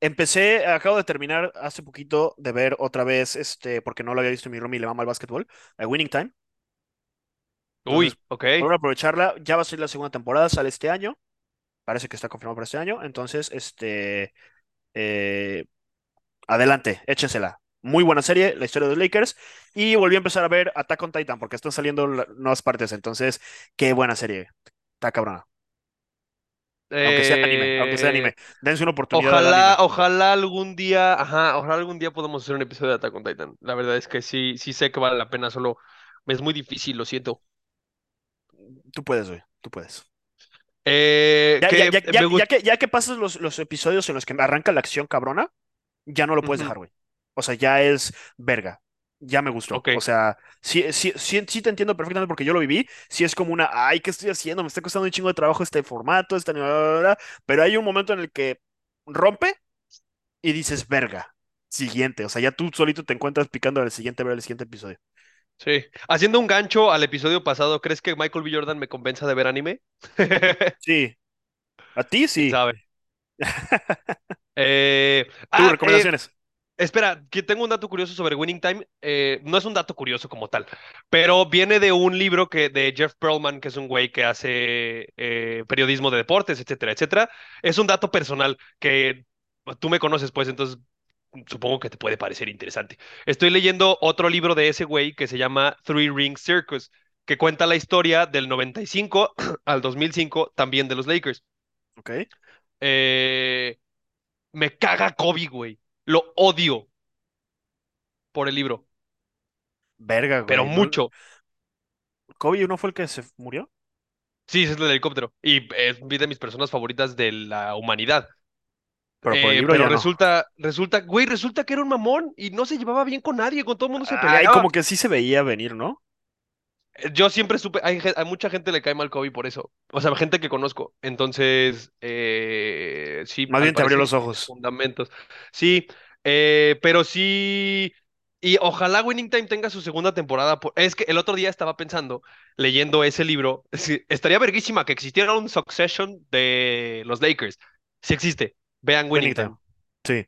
Empecé, acabo de terminar hace poquito de ver otra vez, este, porque no lo había visto en mi room y le mama el básquetbol, a Winning Time. Entonces, Uy, ok. voy a aprovecharla. Ya va a ser la segunda temporada, sale este año. Parece que está confirmado para este año. Entonces, este, eh, adelante, échensela. Muy buena serie, la historia de los Lakers. Y volví a empezar a ver Attack on Titan porque están saliendo nuevas partes. Entonces, qué buena serie. Está cabrona. Aunque sea anime, aunque sea Eh, anime. Dense una oportunidad al ojalá, ojalá algún día, ajá, ojalá algún día podamos hacer un episodio de Attack on Titan. La verdad es que sí, sí sé que vale la pena, solo es muy difícil, lo siento. Tú puedes, güey. Tú puedes. Eh, Ya, que ya, ya, me ya gusta. que, ya que pasas los, los episodios en los que arranca la acción cabrona, ya no lo puedes dejar, güey. O sea, ya es verga. Ya me gustó. Ok, O sea, sí, sí, sí, sí te entiendo perfectamente porque yo lo viví. Sí es como una, ay, ¿qué estoy haciendo? Me está costando un chingo de trabajo este formato, esta... bla, bla, bla". Pero hay un momento en el que rompe y dices, verga. Siguiente. O sea, ya tú solito te encuentras picando al siguiente, ver el siguiente episodio. sí. Haciendo un gancho al episodio pasado, ¿crees que Michael B. Jordan me convenza de ver anime? Sí. A ti ¿Quién sí. sabe? Eh, Tus ah, eh, recomendaciones. Espera, que tengo un dato curioso sobre Winning Time. Eh, no es un dato curioso como tal, pero viene de un libro que, de Jeff Pearlman, que es un güey que hace eh, periodismo de deportes, etcétera, etcétera. Es un dato personal que tú me conoces, pues, entonces supongo que te puede parecer interesante. Estoy leyendo otro libro de ese güey que se llama Three Ring Circus, que cuenta la historia del 95 al 2005, también de los Lakers. Ok. Eh, me caga Kobe, güey. Lo odio por el libro. Verga, pero güey. ¿No? mucho. ¿Kobe no fue el que se murió? Sí, es el helicóptero. Y es de mis personas favoritas de la humanidad. Pero por el Eh, libro pero ya no. resulta, resulta, güey, resulta que era un mamón y no se llevaba bien con nadie, con todo el mundo se Ay, peleaba. como que sí se veía venir, ¿no? Eh, Yo siempre supe, hay, a mucha gente le cae mal Kobe por eso. O sea, gente que conozco. Entonces, eh, sí, Más bien te abrió los ojos. fundamentos. Sí, eh, pero sí. Y ojalá Winning Time tenga su segunda temporada. por- Es que el otro día estaba pensando, leyendo ese libro, estaría verguísima que existiera un Succession de los Lakers. Si existe, vean Winning Winning Time. Time. Sí.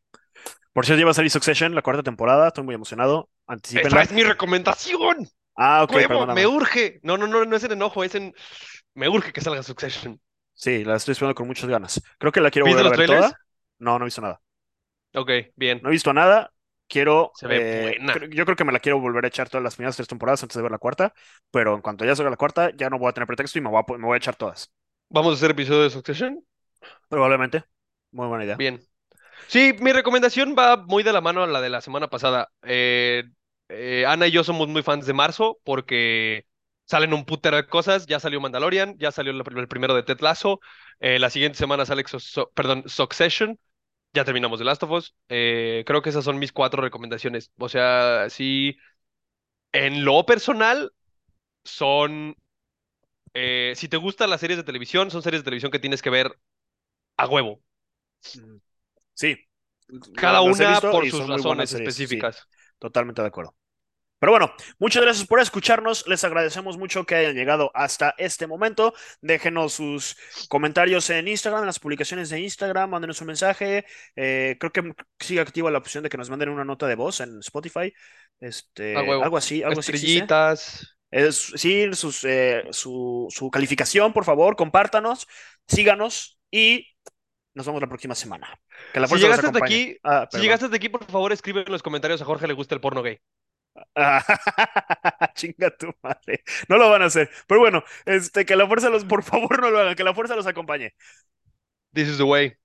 Por cierto, ya va a salir Succession, la cuarta temporada. Estoy muy emocionado. Esa Anticípenla. es mi recomendación. Ah, ok, ¡Huevo! Me urge. No, no, no, no es en enojo, es en. Me urge que salga Succession. Sí, la estoy esperando con muchas ganas. Creo que la quiero ¿Viste volver a ver trailers? toda. No, no he visto nada. Ok, bien. No he visto nada. Quiero. Se ve eh, buena. yo creo que me la quiero volver a echar todas las primeras tres temporadas antes de ver la cuarta. Pero en cuanto ya salga la cuarta, ya no voy a tener pretexto y me voy a, me voy a echar todas. ¿Vamos a hacer episodio de Succession? Probablemente. Muy buena idea. Bien. Sí, mi recomendación va muy de la mano a la de la semana pasada. Eh, eh, Ana y yo somos muy fans de Marzo porque salen un putero de cosas. Ya salió Mandalorian, ya salió el primero de Ted Lasso. eh, la siguiente semana sale So- perdón, Succession. Ya terminamos The Last of Us. Eh, creo que esas son mis cuatro recomendaciones. O sea, sí, en lo personal son Eh, si te gustan las series de televisión, son series de televisión que tienes que ver a huevo. Mm, Sí. Cada Las una por sus razones sí, específicas. totalmente de acuerdo. Pero bueno, muchas gracias por escucharnos. Les agradecemos mucho que hayan llegado hasta este momento. Déjenos sus comentarios en Instagram, en las publicaciones de Instagram, mándenos un mensaje. Eh, creo que sigue activa la opción de que nos manden una nota de voz en Spotify. Este, A huevo. algo así, algo así. Estrellitas. Es, sí, sus, eh, su, su calificación, por favor, compártanos, síganos y nos vemos la próxima semana. Que la Si llegaste hasta aquí, Ah, si llegaste hasta aquí, por favor, escribe en los comentarios a Jorge le gusta el porno gay. Chinga tu madre. No lo van a hacer. Pero bueno, este, que la fuerza los, por favor, no lo hagan, que la fuerza los acompañe. This is the way.